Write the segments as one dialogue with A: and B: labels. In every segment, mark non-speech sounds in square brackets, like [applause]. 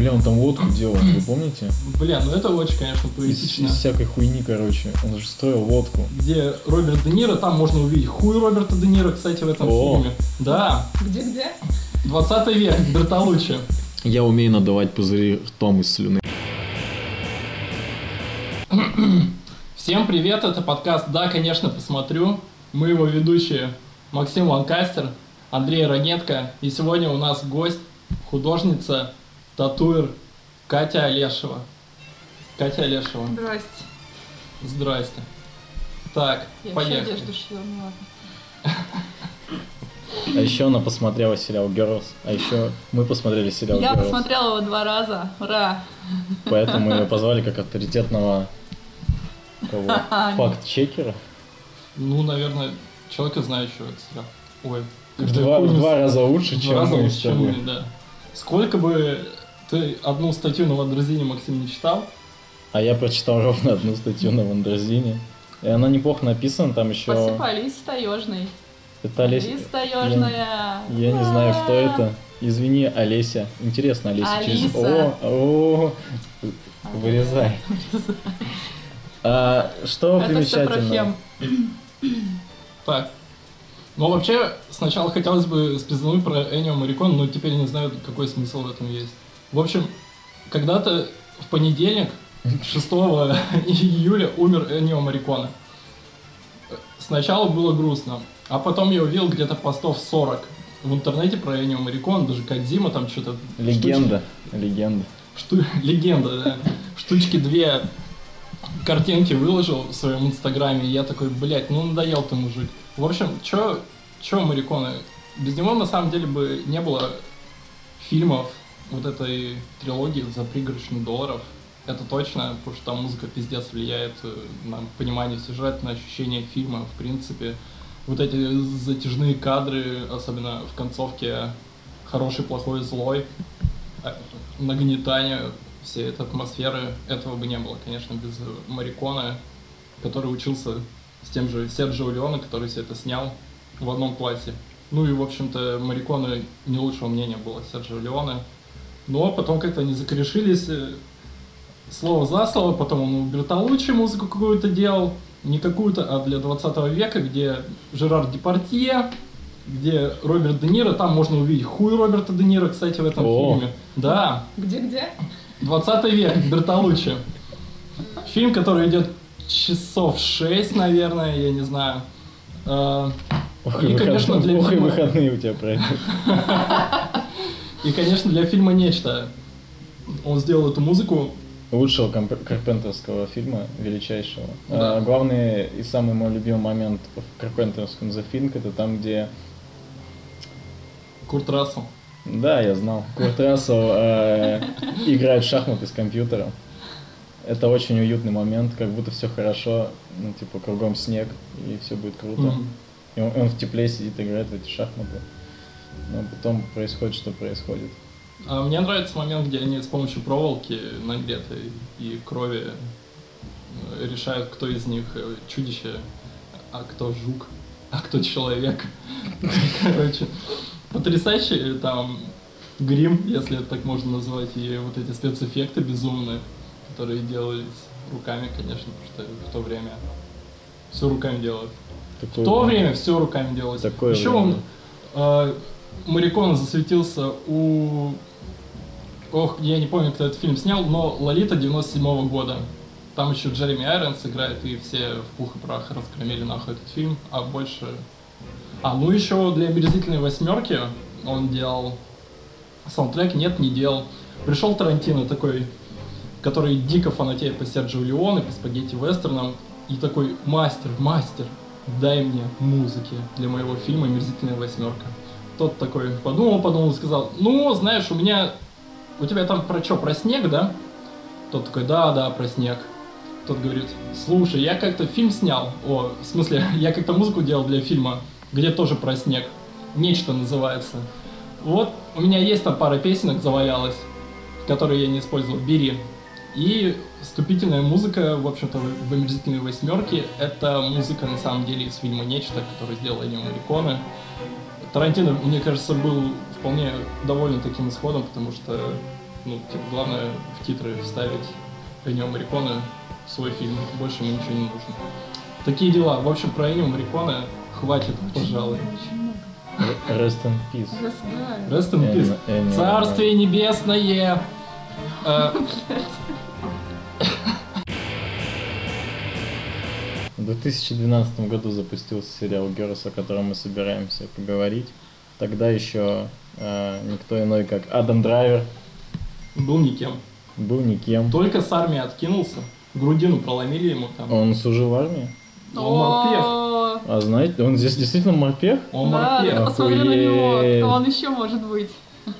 A: Бля, он там водку делал, вы помните?
B: Бля, ну это очень, конечно,
A: Из,
B: поэтично.
A: из всякой хуйни, короче. Он же строил водку.
B: Где Роберт Де Ниро, там можно увидеть хуй Роберта Де Ниро, кстати, в этом
A: О.
B: фильме. Да,
C: Где-где?
B: 20 век, Бертолуччи.
A: Я умею надавать пузыри ртом из слюны.
B: Всем привет, это подкаст «Да, конечно, посмотрю». Мы его ведущие Максим Ланкастер, Андрей Ранетко. И сегодня у нас гость, художница, татуир Катя Олешева. Катя Олешева,
C: Здрасте.
B: здрасте. Так,
C: Я вообще
B: поехали.
C: одежду шила, ну ладно.
A: А еще она посмотрела сериал Girls. А еще мы посмотрели сериал
C: Я
A: Girls.
C: посмотрела его два раза. Ура!
A: Поэтому ее позвали как авторитетного кого? [laughs] факт-чекера.
B: Ну, наверное, человека, знающего этот сериал. Ой,
A: два, два раза лучше,
B: в два
A: чем
B: раза
A: мы
B: лучше,
A: с
B: чем
A: тобой.
B: мы, да. Сколько бы ты одну статью на Вандерзине, Максим, не читал,
A: А я прочитал ровно одну статью на Вандерзине. И она неплохо написана, там еще...
C: Алисе Таежной.
A: Это Олесь-
C: Алиса Таежная.
A: Я не знаю, кто это. Извини, Олеся. Интересно, Олеся через
C: Алиса.
A: О, о, вырезай. А, что
C: Это все про
A: примечательно?
B: Так. Ну, вообще, сначала хотелось бы спиздануть про Энио Марикон, но теперь не знаю, какой смысл в этом есть. В общем, когда-то в понедельник, 6 [laughs] июля, умер Энио Марикона. Сначала было грустно, а потом я увидел где-то постов 40 в интернете про Энио Марикон, даже Кадзима там что-то...
A: Легенда. Легенда.
B: Шту... [laughs] Легенда, да. Штучки две картинки выложил в своем инстаграме, и я такой, блядь, ну надоел ты, мужик. В общем, чё, чё Мариконы? Без него, на самом деле, бы не было фильмов вот этой трилогии за пригоршню долларов. Это точно, потому что там музыка пиздец влияет э, на понимание сюжета, на ощущение фильма, в принципе. Вот эти затяжные кадры, особенно в концовке «Хороший, плохой, злой», а, нагнетание всей этой атмосферы, этого бы не было, конечно, без Марикона, который учился с тем же Серджио Леоне, который все это снял в одном классе. Ну и, в общем-то, Марикона не лучшего мнения было Серджио Леоне. Но потом как-то они закорешились э, слово за слово, потом он у Бертолуччи музыку какую-то делал, не какую-то, а для 20 века, где Жерар Депардье, где Роберт Де Ниро, там можно увидеть хуй Роберта Де Ниро, кстати, в этом
A: О.
B: фильме. Да,
C: Где-где?
B: 20 век, Бертолуччи. Фильм, который идет часов 6, наверное, я не знаю. Э,
A: Ох,
B: И,
A: и,
B: конечно,
A: выходные,
B: для
A: ох, и выходные у тебя пройдут. [laughs]
B: И, конечно, для фильма нечто. Он сделал эту музыку.
A: Лучшего комп- карпентерского фильма, величайшего.
B: Да.
A: А, главный и самый мой любимый момент в карпентерском The Thing, это там, где
B: Курт Рассел.
A: Да, я знал. Курт Рассел э, [laughs] играет в шахматы с компьютером. Это очень уютный момент, как будто все хорошо, ну, типа, кругом снег, и все будет круто.
B: Мгм.
A: И он, он в тепле сидит, играет в эти шахматы. Но потом происходит, что происходит.
B: А мне нравится момент, где они с помощью проволоки нагретой и крови э, решают, кто из них э, чудище, а кто жук, а кто человек. [laughs] Короче, потрясающий там грим, если это так можно назвать, и вот эти спецэффекты безумные, которые делались руками, конечно, потому что в то время все руками делают.
A: Такое
B: В то время все руками делалось.
A: Такое
B: Еще
A: время.
B: он, э, Марикон засветился у... Ох, я не помню, кто этот фильм снял, но «Лолита» 97 года. Там еще Джереми Айронс играет, и все в пух и прах раскромили нахуй этот фильм, а больше... А, ну еще для «Омерзительной восьмерки» он делал саундтрек, нет, не делал. Пришел Тарантино такой, который дико фанатеет по Серджио Леоне, по спагетти вестернам, и такой, мастер, мастер, дай мне музыки для моего фильма «Омерзительная восьмерка». Тот такой подумал, подумал и сказал, ну, знаешь, у меня, у тебя там про что, про снег, да? Тот такой, да, да, про снег. Тот говорит, слушай, я как-то фильм снял, о, в смысле, [laughs] я как-то музыку делал для фильма, где тоже про снег. Нечто называется. Вот, у меня есть там пара песенок завалялась, которые я не использовал, бери. И вступительная музыка, в общем-то, в «Омерзительной восьмерке» — это музыка, на самом деле, из фильма «Нечто», который сделал Энио Мариконе. Тарантино, мне кажется, был вполне доволен таким исходом, потому что Ну, типа, главное в титры вставить Энио Мариконе в свой фильм. Больше ему ничего не нужно. Такие дела. В общем, про Энио Мариконе хватит, пожалуй.
A: Rest in peace.
B: Rest in peace. Царствие небесное!
A: 2012 году запустился сериал Girls, о котором мы собираемся поговорить. Тогда еще э, никто иной, как Адам Драйвер,
B: был никем.
A: был никем.
B: Только с армии откинулся. Грудину проломили ему там.
A: Он служил в армии.
B: Он морпех.
A: А знаете, он здесь действительно морпех?
B: Он
C: Да,
B: морпех.
C: посмотри на него, кто он еще может быть. [laughs]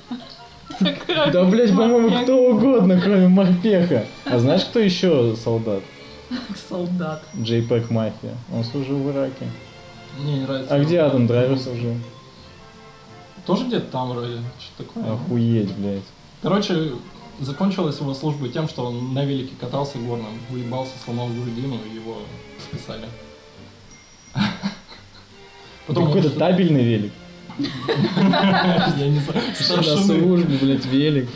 A: Да, блядь, по-моему, кто угодно, кроме морпеха. А знаешь, кто еще солдат?
C: Солдат.
A: JPEG Мафия. Он служил в Ираке.
B: Мне не нравится.
A: А где Адам Драйвер служил?
B: Тоже где-то там вроде. Что такое?
A: Охуеть, блядь.
B: Короче, закончилась его служба тем, что он на велике катался горном, уебался, сломал грудину и его списали. [laughs] Потом
A: Какой-то табельный велик. [laughs]
B: Я не знаю.
A: На службе, блядь, велик.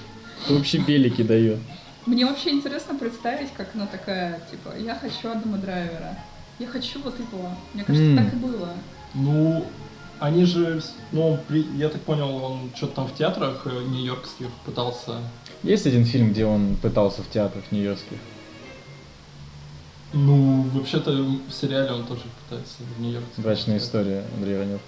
A: Вообще белики дает?
C: Мне вообще интересно представить, как она такая, типа, я хочу Адама Драйвера. Я хочу вот его. Мне кажется,
A: М.
C: так и было.
B: Ну, они же, ну, при- я так понял, он что-то там в театрах э, нью-йоркских пытался.
A: Есть один фильм, где он пытался в театрах нью-йоркских?
B: Ну, вообще-то в сериале он тоже пытается в нью-йорке.
A: Брачная история, Андрей Ранев.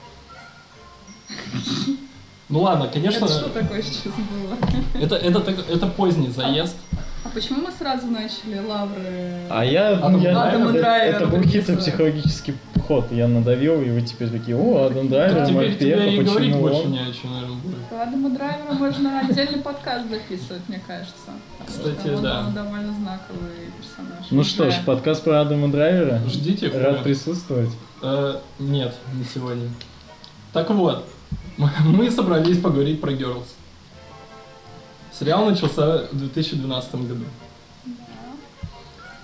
B: Ну ладно, конечно,
C: Это что такое сейчас было?
B: это, это, так- это поздний заезд.
C: А почему мы сразу начали лавры?
A: А я,
B: Адам
A: ну, я
C: Драйвер.
A: это,
C: Драйвер
A: это был хитрый психологический ход. Я надавил, и вы теперь такие, о, Адам Драйвер,
B: Так теперь
A: морпех,
B: тебе
A: а
B: и говорить
A: почему
B: больше
A: он?
B: не о чем, наверное, будет.
C: Про Адама Драйвера можно отдельный подкаст записывать, мне кажется.
B: Кстати,
C: что он
B: да.
C: довольно знаковый персонаж.
A: Ну что ж, подкаст про Адама Драйвера.
B: Ждите.
A: Рад присутствовать.
B: Э, нет, не сегодня. Так вот, [laughs] мы собрались поговорить про Girls. Сериал начался в 2012 году.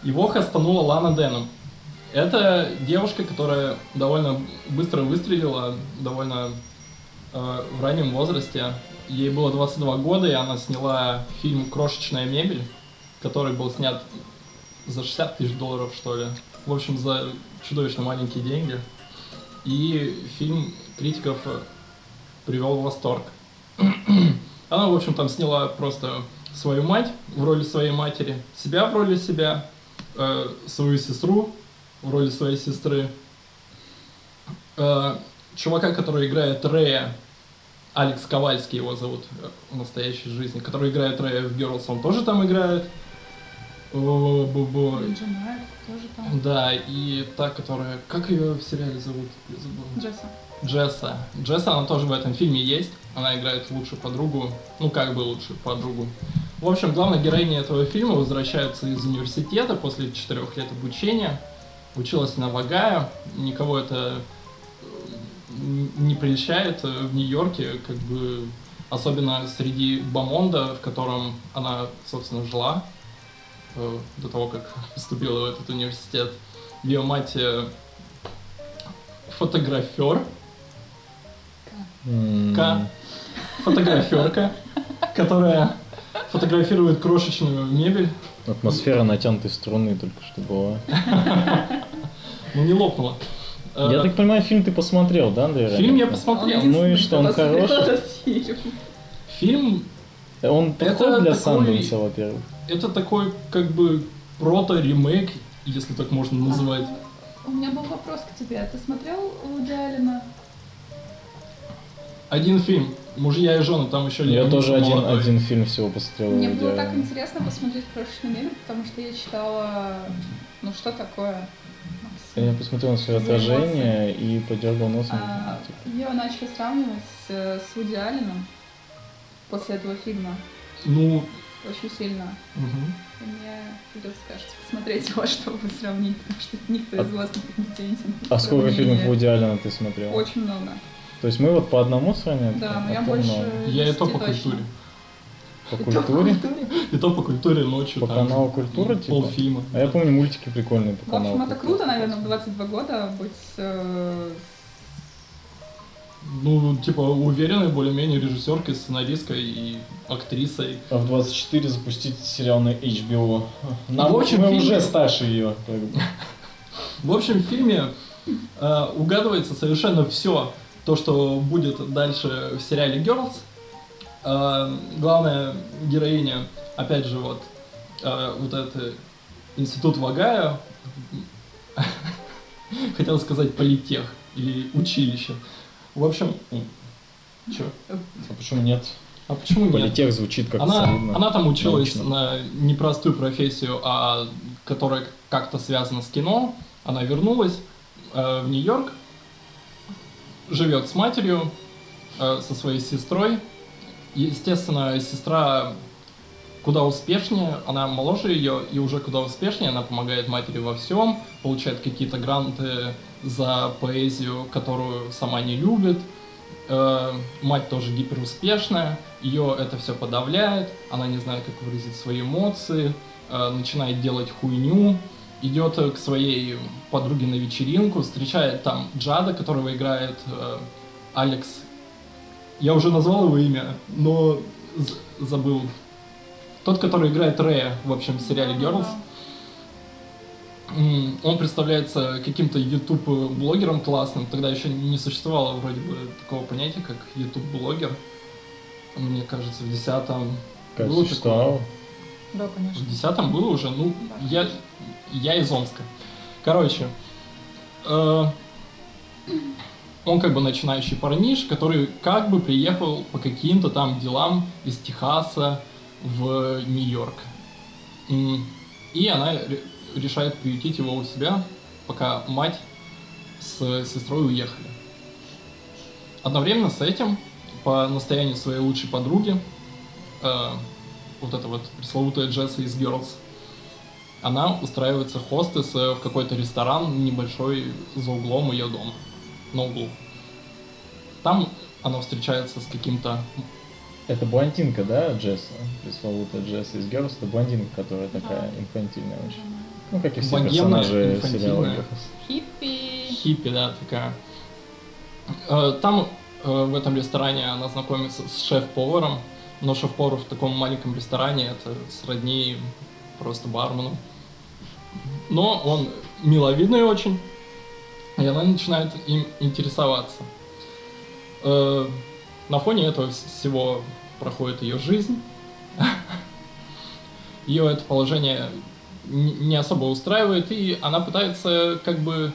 B: Его хастанула Лана Деном. Это девушка, которая довольно быстро выстрелила, довольно э, в раннем возрасте. Ей было 22 года, и она сняла фильм «Крошечная мебель», который был снят за 60 тысяч долларов, что ли. В общем, за чудовищно маленькие деньги. И фильм критиков привел в восторг. Она, в общем, там сняла просто свою мать в роли своей матери, себя в роли себя, э, свою сестру в роли своей сестры, э, чувака, который играет Рэя, Алекс Ковальский его зовут э, в настоящей жизни, который играет Рэя в Girls, он тоже там играет. О,
C: тоже там.
B: Да, и та, которая... Как ее в сериале зовут? Я забыл.
C: Джесса.
B: Джесса. Джесса, она тоже в этом фильме есть. Она играет лучшую подругу. Ну, как бы лучшую подругу. В общем, главная героиня этого фильма возвращается из университета после четырех лет обучения. Училась на Вагая. Никого это не прельщает э, в Нью-Йорке, как бы особенно среди Бамонда, в котором она, собственно, жила э, до того, как [laughs] поступила в этот университет. Ее мать э, фотографер,
A: М,
B: К. фотограферка, которая фотографирует крошечную мебель.
A: Атмосфера натянутой струны только что была.
B: Ну, не лопнула. Э,
A: Я так понимаю, фильм ты посмотрел, да, Андрей?
B: Фильм я посмотрел.
A: Ну и что, он хороший?
C: фильм.
A: Он
B: Это
A: подходит для Санденса, во-первых.
B: это такой, как бы, прото-ремейк, если так можно называть.
C: У меня был вопрос к тебе. Ты смотрел Вуди Аллена?
B: Один фильм. Мужья и жены, там еще
A: Я тоже один,
B: молодой.
A: один фильм всего посмотрел.
C: Мне было так интересно посмотреть «Крошечную мебель», потому что я читала... Ну, что такое?
A: Я посмотрел на свое отражение и подергал носом.
C: А, Ее начали сравнивать с, с Вуди Алленом после этого фильма.
B: Ну,
C: Очень сильно.
B: мгм.
C: И мне придется, кажется, посмотреть его, [laughs] чтобы сравнить, потому что никто из вас не компетентен.
A: А сколько фильмов. Вуди Аллена ты смотрел?
C: Очень много.
A: То есть мы вот по одному сравниваем?
C: Да,
A: а
C: но я больше...
A: много.
B: Я и то
C: 10
B: по культуре.
A: По культуре? [laughs]
B: И то по культуре ночью.
A: По каналу «Культура», типа?
B: Полфильма.
A: А я помню мультики прикольные по
C: В
A: каналу.
C: общем, это круто, наверное, в 22 года быть э,
B: Ну, типа, уверенной более-менее режиссеркой, сценаристкой и актрисой.
A: А в 24 запустить сериал на HBO. Нам,
B: В общем,
A: мы
B: фильм-
A: уже старше ее. Как бы. [laughs]
B: В общем, в фильме э, угадывается совершенно все то, что будет дальше в сериале Girls. Э, главная героиня, опять же, вот, э, вот этот институт Вагая, [laughs] хотел сказать политех или училище. В общем, чё?
A: А почему нет?
B: А почему нет?
A: Политех звучит как
B: Она,
A: солидно.
B: она там училась
A: научно.
B: на непростую профессию, а которая как-то связана с кино. Она вернулась э, в Нью-Йорк, живет с матерью, э, со своей сестрой. Естественно, сестра куда успешнее, она моложе ее, и уже куда успешнее, она помогает матери во всем, получает какие-то гранты за поэзию, которую сама не любит. Э, мать тоже гиперуспешная, ее это все подавляет, она не знает, как выразить свои эмоции, э, начинает делать хуйню, идет к своей подруге на вечеринку, встречает там Джада, которого играет э, Алекс. Я уже назвал его имя, но з- забыл. Тот, который играет Рэя, в общем, в сериале Girls. Он представляется каким-то YouTube-блогером классным. Тогда еще не существовало вроде бы такого понятия, как YouTube-блогер. Мне кажется, в десятом...
A: Как
B: было
A: существовало.
C: Да,
B: В
C: конечно.
B: десятом было уже, ну, я, я из Омска. Короче, э, он как бы начинающий парниш, который как бы приехал по каким-то там делам из Техаса в Нью-Йорк. И она ре- решает приютить его у себя, пока мать с сестрой уехали. Одновременно с этим, по настоянию своей лучшей подруги, э, вот эта вот пресловутая Джесси из Girls, она устраивается хостес э, в какой-то ресторан небольшой за углом ее дома, на углу. Там она встречается с каким-то...
A: Это блондинка, да, Джесса? Пресловутая Джесса из Girls. Это блондинка, которая такая инфантильная очень. Ну, как и все
B: Богемная,
A: персонажи
B: инфантильная.
A: сериала Girls.
C: Хиппи.
B: хиппи, да, такая. Э, Там, э, в этом ресторане, она знакомится с шеф-поваром, но шеф-повар в таком маленьком ресторане это сродни просто бармену. Но он миловидный очень, и она начинает им интересоваться. Э, На фоне этого вс- всего проходит ее жизнь. [laughs] Ее это положение не особо устраивает, и она пытается как бы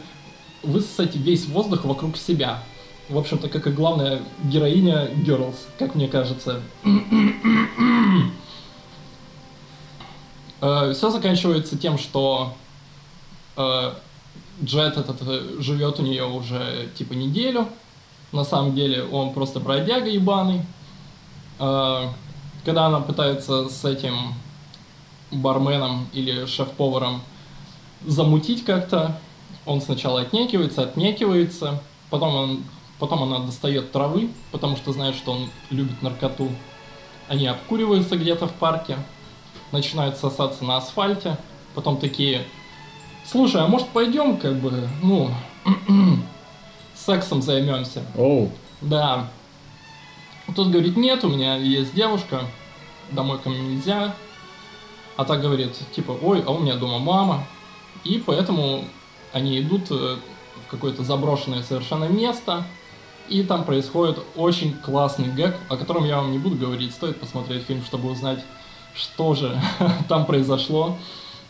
B: высосать весь воздух вокруг себя. В общем-то, как и главная героиня Girls, как мне кажется. [clears throat] Все заканчивается тем, что э, Джет этот э, живет у нее уже типа неделю. На самом деле он просто бродяга ебаный. Э, Когда она пытается с этим барменом или шеф-поваром замутить как-то, он сначала отнекивается, отнекивается, потом, он, потом она достает травы, потому что знает, что он любит наркоту. Они обкуриваются где-то в парке, начинают сосаться на асфальте, потом такие, слушай, а может пойдем, как бы, ну, [clears throat] сексом займемся.
A: Оу,
B: Да. Тот говорит, нет, у меня есть девушка, домой ко мне нельзя. А так говорит, типа, ой, а у меня дома мама. И поэтому они идут э, в какое-то заброшенное совершенно место. И там происходит очень классный гэг, о котором я вам не буду говорить. Стоит посмотреть фильм, чтобы узнать, что же [laughs] там произошло.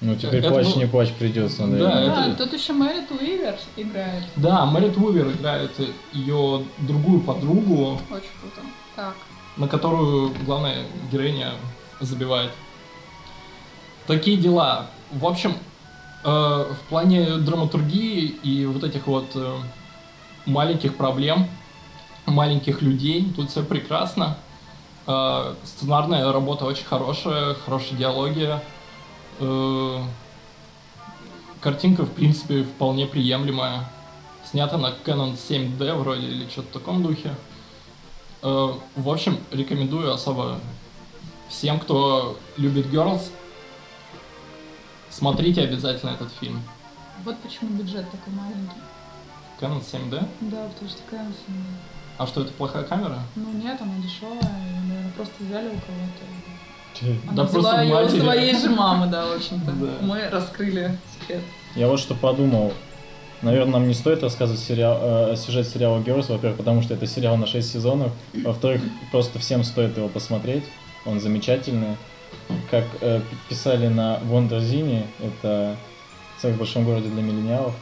A: Ну теперь
B: Это
A: плачь,
B: был-
A: не плачь придется,
B: Да,
A: наверное.
C: Да, тут еще Мэрит Уивер играет.
B: Да, Мэрит Увер играет ее другую подругу,
C: Очень круто. Так.
B: на которую главная героиня забивает. Такие дела. В общем, э, в плане драматургии и вот этих вот э, маленьких проблем, маленьких людей, тут все прекрасно. Э, сценарная работа очень хорошая, хорошая диалоги. Э, картинка, в принципе, вполне приемлемая. Снята на Canon 7D вроде или что-то в таком духе. Э, В общем, рекомендую особо всем, кто любит Girls, смотрите обязательно этот фильм.
C: Вот почему бюджет такой маленький.
B: Canon 7D.
C: Да, потому что такая
B: А что, это плохая камера?
C: Ну нет, она дешевая, наверное, просто взяли у кого-то.
B: Да
C: Она
B: просто
C: взяла ее у своей же мамы, да, в общем-то.
B: Да.
C: Мы раскрыли секрет.
A: Я вот что подумал. Наверное, нам не стоит рассказывать сериал, э, сюжет сериала Girls, во-первых, потому что это сериал на 6 сезонов. Во-вторых, просто всем стоит его посмотреть. Он замечательный. Как э, писали на Вондерзине, это секс в большом городе для миллениалов.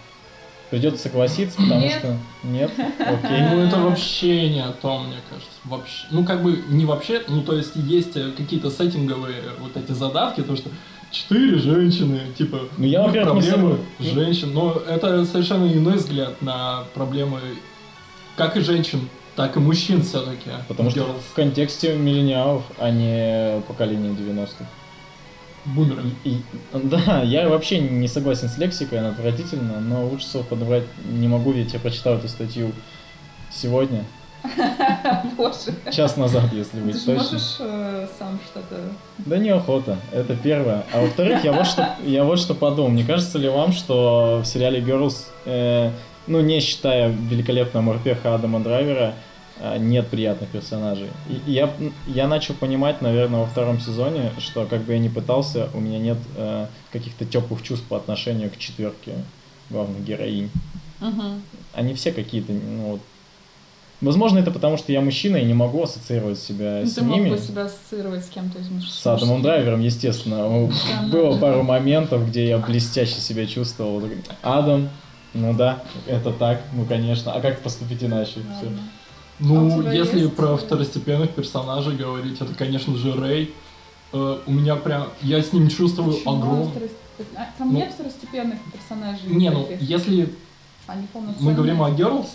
A: Придется согласиться, потому
C: Нет.
A: что... Нет? [laughs]
B: Ну,
A: Окей.
B: это вообще не о том, мне кажется. Вообще. Ну, как бы не вообще, ну, то есть есть э, какие-то сеттинговые вот эти задатки, то, что четыре женщины, типа,
A: Ну, я, во-первых, не
B: проблемы
A: согла-
B: женщин. Но это совершенно иной взгляд на проблемы как и женщин, так и мужчин все-таки.
A: Потому что в контексте миллениалов, а не поколения 90-х. И- и- да, я вообще не согласен с лексикой, она отвратительна, но лучше слов подобрать не могу, ведь я прочитал эту статью сегодня, [laughs]
C: Боже.
A: час назад, если
C: Ты
A: быть
C: же
A: точным.
C: можешь э, сам что-то...
A: Да неохота, это первое. А во-вторых, я вот что, я вот что подумал. Не кажется ли вам, что в сериале Girls, э, ну не считая великолепного морпеха Адама Драйвера, нет приятных персонажей. И я, я начал понимать, наверное, во втором сезоне, что как бы я ни пытался, у меня нет э, каких-то теплых чувств по отношению к четверке главных героинь. Они все какие-то, ну вот. Возможно, это потому, что я мужчина и не могу ассоциировать себя
C: Ну,
A: с
C: ты мог
A: ними.
C: бы себя ассоциировать с кем-то из мужских.
A: С Адамом Драйвером, естественно. Было пару моментов, где я блестяще себя чувствовал. Адам, ну да, это так, ну конечно. А как поступить иначе? Всё.
B: Ну,
C: А
B: если
C: есть,
B: про второстепенных персонажей говорить, это, конечно же, Рэй. Э, у меня прям, я с ним чувствую
C: Почему
B: огромный...
C: второстеп- а, Там
B: Ну,
C: нет второстепенных персонажей.
B: Не, ну, если
C: Они
B: мы говорим о Girls,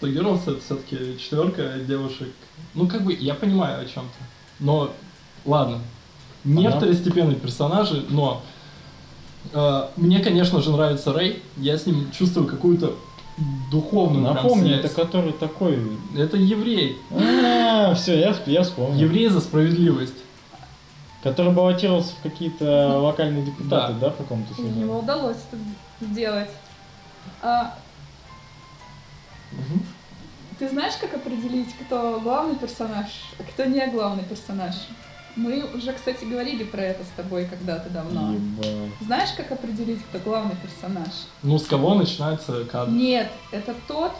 B: то Girls это все-таки четверка девушек. Ну, как бы, я понимаю о чем-то. Но, ладно, не
A: Ага.
B: второстепенные персонажи, но э, мне, конечно же, нравится Рэй. Я с ним чувствую какую-то духовную прям
A: Напомни, это который такой...
B: Это еврей.
A: А, все, я, я вспомнил.
B: Еврей за справедливость.
A: Который баллотировался в какие-то [laughs] локальные депутаты,
B: Да.
A: да, в каком-то сезоне?
C: удалось это сделать. А,
B: Мгм.
C: ты знаешь, как определить, кто главный персонаж, а кто не главный персонаж? Мы уже, кстати, говорили про это с тобой когда-то давно.
A: Ебать.
C: Знаешь, как определить, кто главный персонаж?
B: Ну, с кого начинается кадр?
C: Нет, это тот,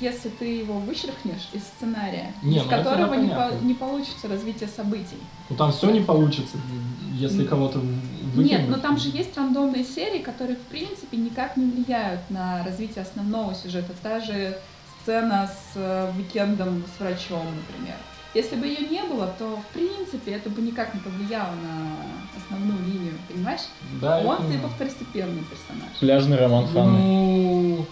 C: если ты его вычеркнешь из сценария,
B: Не,
C: из
B: ну
C: которого не, по- не получится развитие событий.
B: Ну, там все не получится, если
C: Н-
B: кого-то выкинуть.
C: Нет, но там же есть рандомные серии, которые, в принципе, никак не влияют на развитие основного сюжета. Та же сцена с э, уикендом с врачом, например. Если бы ее не было, то, в принципе, это бы никак не повлияло на основную линию, понимаешь?
B: Да,
C: Он типа второстепенный персонаж.
A: Пляжный роман Ханны.
B: Ну,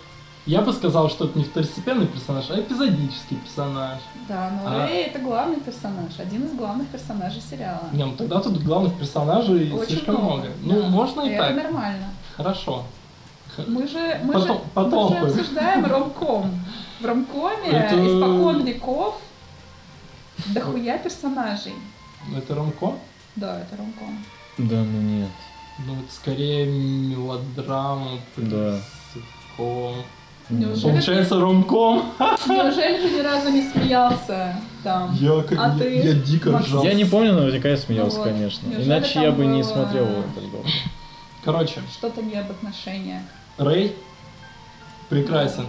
B: я бы сказал, что это не второстепенный персонаж, а эпизодический персонаж.
C: Да, но
B: А-
C: Рэй это главный персонаж, один из главных персонажей сериала.
B: Не, ну тогда тут главных персонажей
C: Очень
B: слишком много. Ну,
C: да.
B: можно и
C: это
B: так.
C: нормально.
B: Хорошо.
C: Мы же, мы
B: Потом-
C: же,
B: потом
C: мы же [laughs] обсуждаем ромком. В ромкоме
B: Это-
C: испокон веков дохуя персонажей.
B: Это ромком?
C: Да, это ромком.
A: Да, ну нет.
B: Ну, это скорее мелодрама.
A: Да.
B: ситком.
C: Неужели,
B: Получается ромком.
C: неужели ты ни разу не смеялся там?
B: Я, как-
C: А
B: я,
C: ты,
B: я дико ржал.
A: Я не помню, наверняка я смеялся,
C: Ну вот.
A: конечно.
C: Неужели
A: Иначе я бы не
C: было-
A: смотрел его так долго.
B: Короче,
C: Что-то не об отношениях.
B: Рэй прекрасен.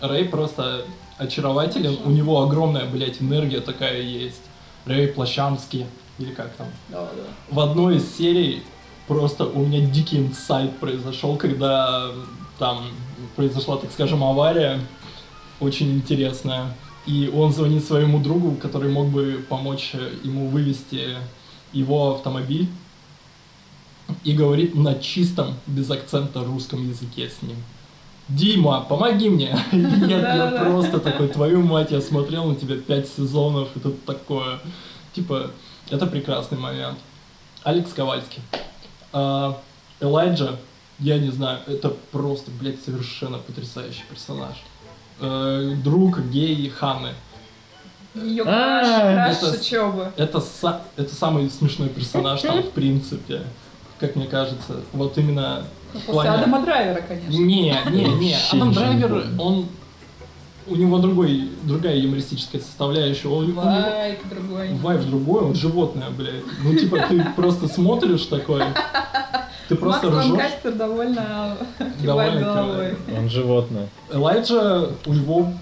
B: Рэй просто очарователен. У него огромная, блядь, энергия такая есть. Рэй Плащанский. Или как там.
C: Да, да.
B: В одной из серий просто у меня дикий инсайт произошел, когда там произошла, так скажем, авария. Очень интересная. И он звонит своему другу, который мог бы помочь э, ему вывести его автомобиль. И говорит на чистом, без акцента русском языке с ним. Дима, помоги мне. [laughs] Я, я просто такой, твою мать, я смотрел на тебя пять сезонов, и тут такое. Типа, это прекрасный момент. Алекс Ковальский. А, Элайджа, я не знаю, это просто, блядь, совершенно потрясающий персонаж. Э, друг гей Ханны.
C: Ее краш, краш
B: это. Это, это самый смешной персонаж там, в принципе, как мне кажется. Вот именно в
C: После
B: плане...
C: Адама Драйвера, конечно.
B: Не, не, не. Адам Драйвер, он, у него другой, другая юмористическая составляющая. Он, у него-
C: Вайб другой.
B: Вайб другой, он животное, блядь. Ну, типа, ты просто смотришь такой, ты просто
C: Макс
B: ржешь.
C: Ланкастер довольно
B: Довольно
C: головой.
A: Он животное.
B: Элайджа, у него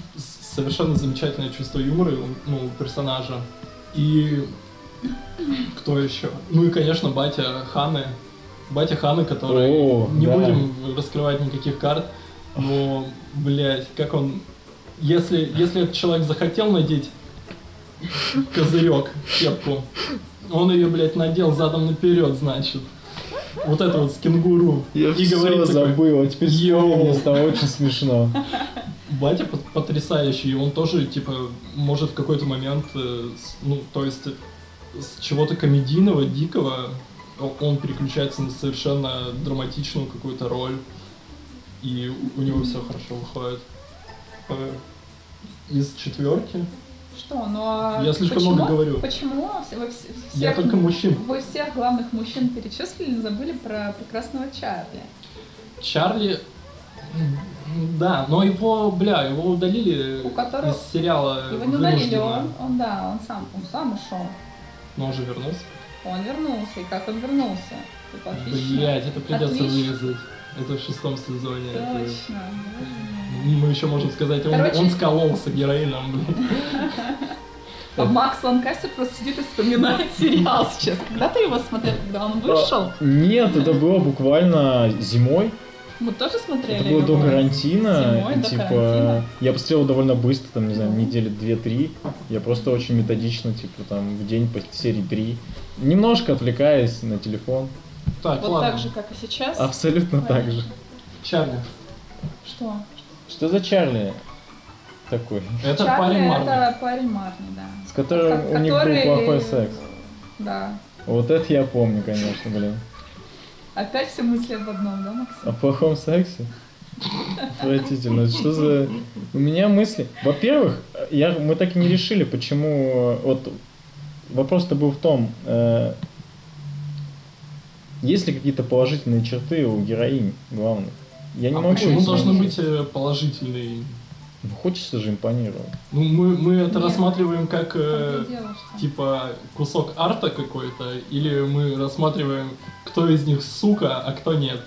B: совершенно замечательное чувство юмора, ну, у персонажа. И кто еще? Ну и, конечно, батя Ханы. Батя Ханы, который...
A: О,
B: не
A: да.
B: будем раскрывать никаких карт, но, блядь, как он... Если, если этот человек захотел надеть козырек, кепку, он ее, блядь, надел задом наперед, значит. Вот это вот с кенгуру.
A: Я
B: и
A: все
B: говорит такой,
A: забыл, а теперь мне стало очень смешно.
B: Батя пот- потрясающий, он тоже, типа, может в какой-то момент, э, ну, то есть, э, с чего-то комедийного, дикого, он переключается на совершенно драматичную какую-то роль, и у- него все хорошо выходит. Э, Из четверки
C: Что, ну а
B: Я слишком
C: почему,
B: много говорю.
C: Почему вы все- всех,
B: я только мужчин.
C: вы всех главных мужчин перечислили, но забыли про прекрасного Чарли?
B: Чарли, да, но его, бля, его удалили
C: У которого-
B: из сериала.
C: Его не удалили, он, он, да, он сам, он сам ушел.
B: Но он же вернулся.
C: Он вернулся, и как он вернулся? Это.
B: Блять, это придется
C: Отлично.
B: вырезать. Это в шестом сезоне. это-
C: Точно. мой.
B: Мы еще можем сказать, он,
C: Короче-
B: он скололся героином, блин.
C: А Макс Ланкастер просто сидит и вспоминает сериал сейчас. Когда ты его смотрел, когда он вышел?
A: А, Нет, это было буквально зимой.
C: Мы тоже смотрели
A: Это было до карантина.
C: Зимой, до
A: типа,
C: карантина.
A: я посмотрел довольно быстро, там, не знаю, недели две-три. Я просто очень методично, типа, там, в день по серии три. Немножко отвлекаясь на телефон.
B: Так,
C: Вот
B: ладно.
C: так же, как и сейчас.
A: Абсолютно так же.
B: Чарли.
C: Что?
A: Что за Чарли такой?
B: Это
C: Чарли
B: парень Марни.
C: Это парень Марни, да.
A: С которым
C: Ко-
A: у них был плохой секс.
C: Да.
A: Вот это я помню, конечно, блин.
C: Опять все мысли об одном, да, Максим?
A: О плохом сексе? Отвратительно. Что за... У меня мысли... Во-первых, я... мы так и не решили, почему... Вот вопрос-то был в том, э, есть ли какие-то положительные черты у героинь главных? Я не
B: А
A: могу
B: почему должны быть э, положительные?
A: Ну, хочется же импонировать.
B: Ну, мы, мы это
C: Нет.
B: рассматриваем как э, типа кусок арта какой-то, или мы рассматриваем, кто из них сука, а кто нет.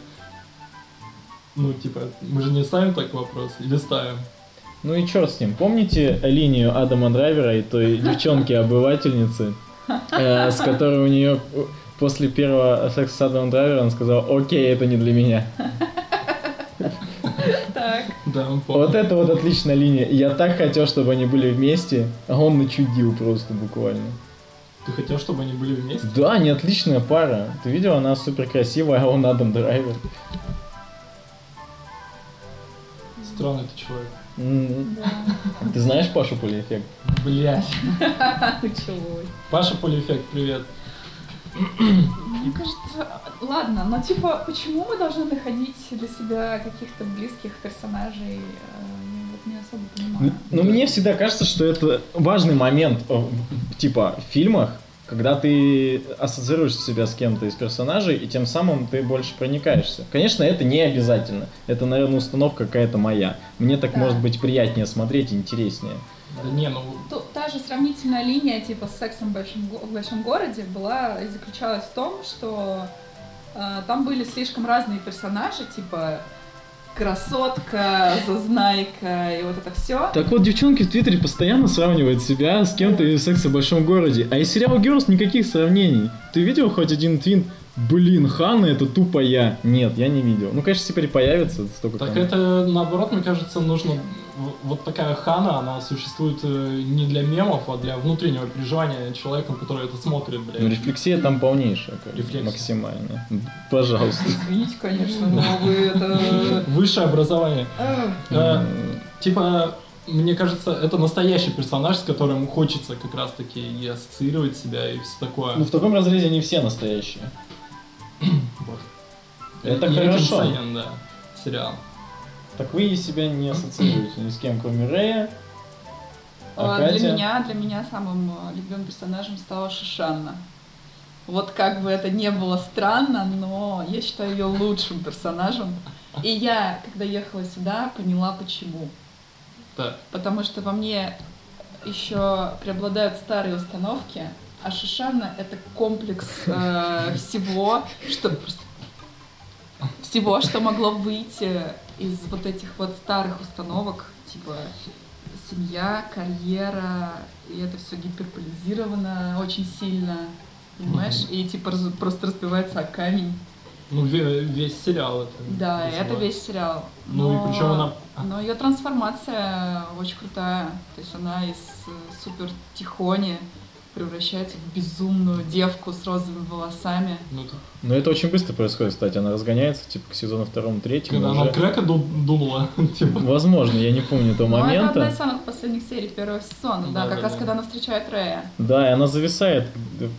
B: Ну, типа, мы же не ставим так вопрос, или ставим?
A: Ну и черт с ним. Помните линию Адама Драйвера и той девчонки-обывательницы, э, с которой у нее после первого секса с Адамом Драйвером сказал, окей, это не для меня.
C: Так.
B: Да, мы помним.
A: Вот это вот отличная линия. Я так хотел, чтобы они были вместе, а он начудил просто буквально.
B: Ты хотел, чтобы они были вместе?
A: Да, они отличная пара. Ты видел, она супер красивая, а он Адам Драйвер.
B: Странный ты человек.
A: Ты знаешь Пашу Полиэффект?
B: Блять. [laughs] Паша Полифект, привет.
C: Мне кажется, ладно, но типа, почему мы должны находить для себя каких-то близких персонажей? э, Я вот не особо понимаю.
A: Ну, мне всегда кажется, что это важный момент, э, в- типа, в фильмах, когда ты ассоциируешь себя с кем-то из персонажей, и тем самым ты больше проникаешься. Конечно, это не обязательно. Это, наверное, установка какая-то моя. Мне так
C: Да.
A: может быть приятнее смотреть, интереснее.
B: Да не, ну
C: То- та же сравнительная линия типа с сексом в большом, го- в большом городе была и заключалась в том, что э, там были слишком разные персонажи, типа красотка, зазнайка и вот это все.
A: Так вот, девчонки в Твиттере постоянно сравнивают себя с кем-то из секса в большом городе. А из сериала Girls никаких сравнений. Ты видел хоть один твин? Блин, Ханна это тупо я. Нет, я не видел. Ну, конечно, теперь появится столько
B: Так
A: там.
B: это, наоборот, мне кажется, нужно... Вот такая хана, она существует э, не для мемов, а для внутреннего переживания человека, который это смотрит,
A: Ну,
B: блядь.
A: рефлексия там полнейшая, как
B: Рефлексия.
A: максимально. Пожалуйста.
C: Извините, конечно, но вы это... [laughs]
B: Высшее образование. Э, Типа, мне кажется, это настоящий персонаж, с которым хочется как раз-таки и ассоциировать себя, и все такое.
A: Ну, в таком разрезе они все настоящие. [clears throat]
B: Вот.
A: Это
B: И
A: хорошо.
B: ценен, да, сериал.
A: Так вы себя не ассоциируете ни с кем, кроме Рэя. А
C: а, Для
A: Катя?
C: меня, для меня самым э, любимым персонажем стала Шишанна. Вот как бы это не было странно, но я считаю ее лучшим персонажем. И я, когда ехала сюда, поняла почему.
B: Да.
C: Потому что во мне еще преобладают старые установки, а Шишана это комплекс э, всего, что просто всего, что могло выйти из вот этих вот старых установок, типа семья, карьера, и это все гиперполизировано очень сильно, понимаешь? И типа раз- просто разбивается о камень.
B: Ну, ве- весь сериал это.
C: Да, это
B: называется.
C: весь сериал.
B: Ну и причем она...
C: Но ее трансформация очень крутая. То есть она из э, супер тихони превращается в безумную девку с розовыми волосами.
B: Ну, это-
A: Но это очень быстро происходит, кстати. Она разгоняется, типа, к сезону второму, третьему.
B: когда она
A: уже-
B: Грека ду- дунула, [laughs] типа.
A: Возможно, я не помню этого
C: Ну, это одна
A: момента.
C: из самых последних серий первого сезона, да,
B: Да,
C: как
B: да,
C: раз
B: да.
C: когда она встречает Рэя.
A: Да, и она зависает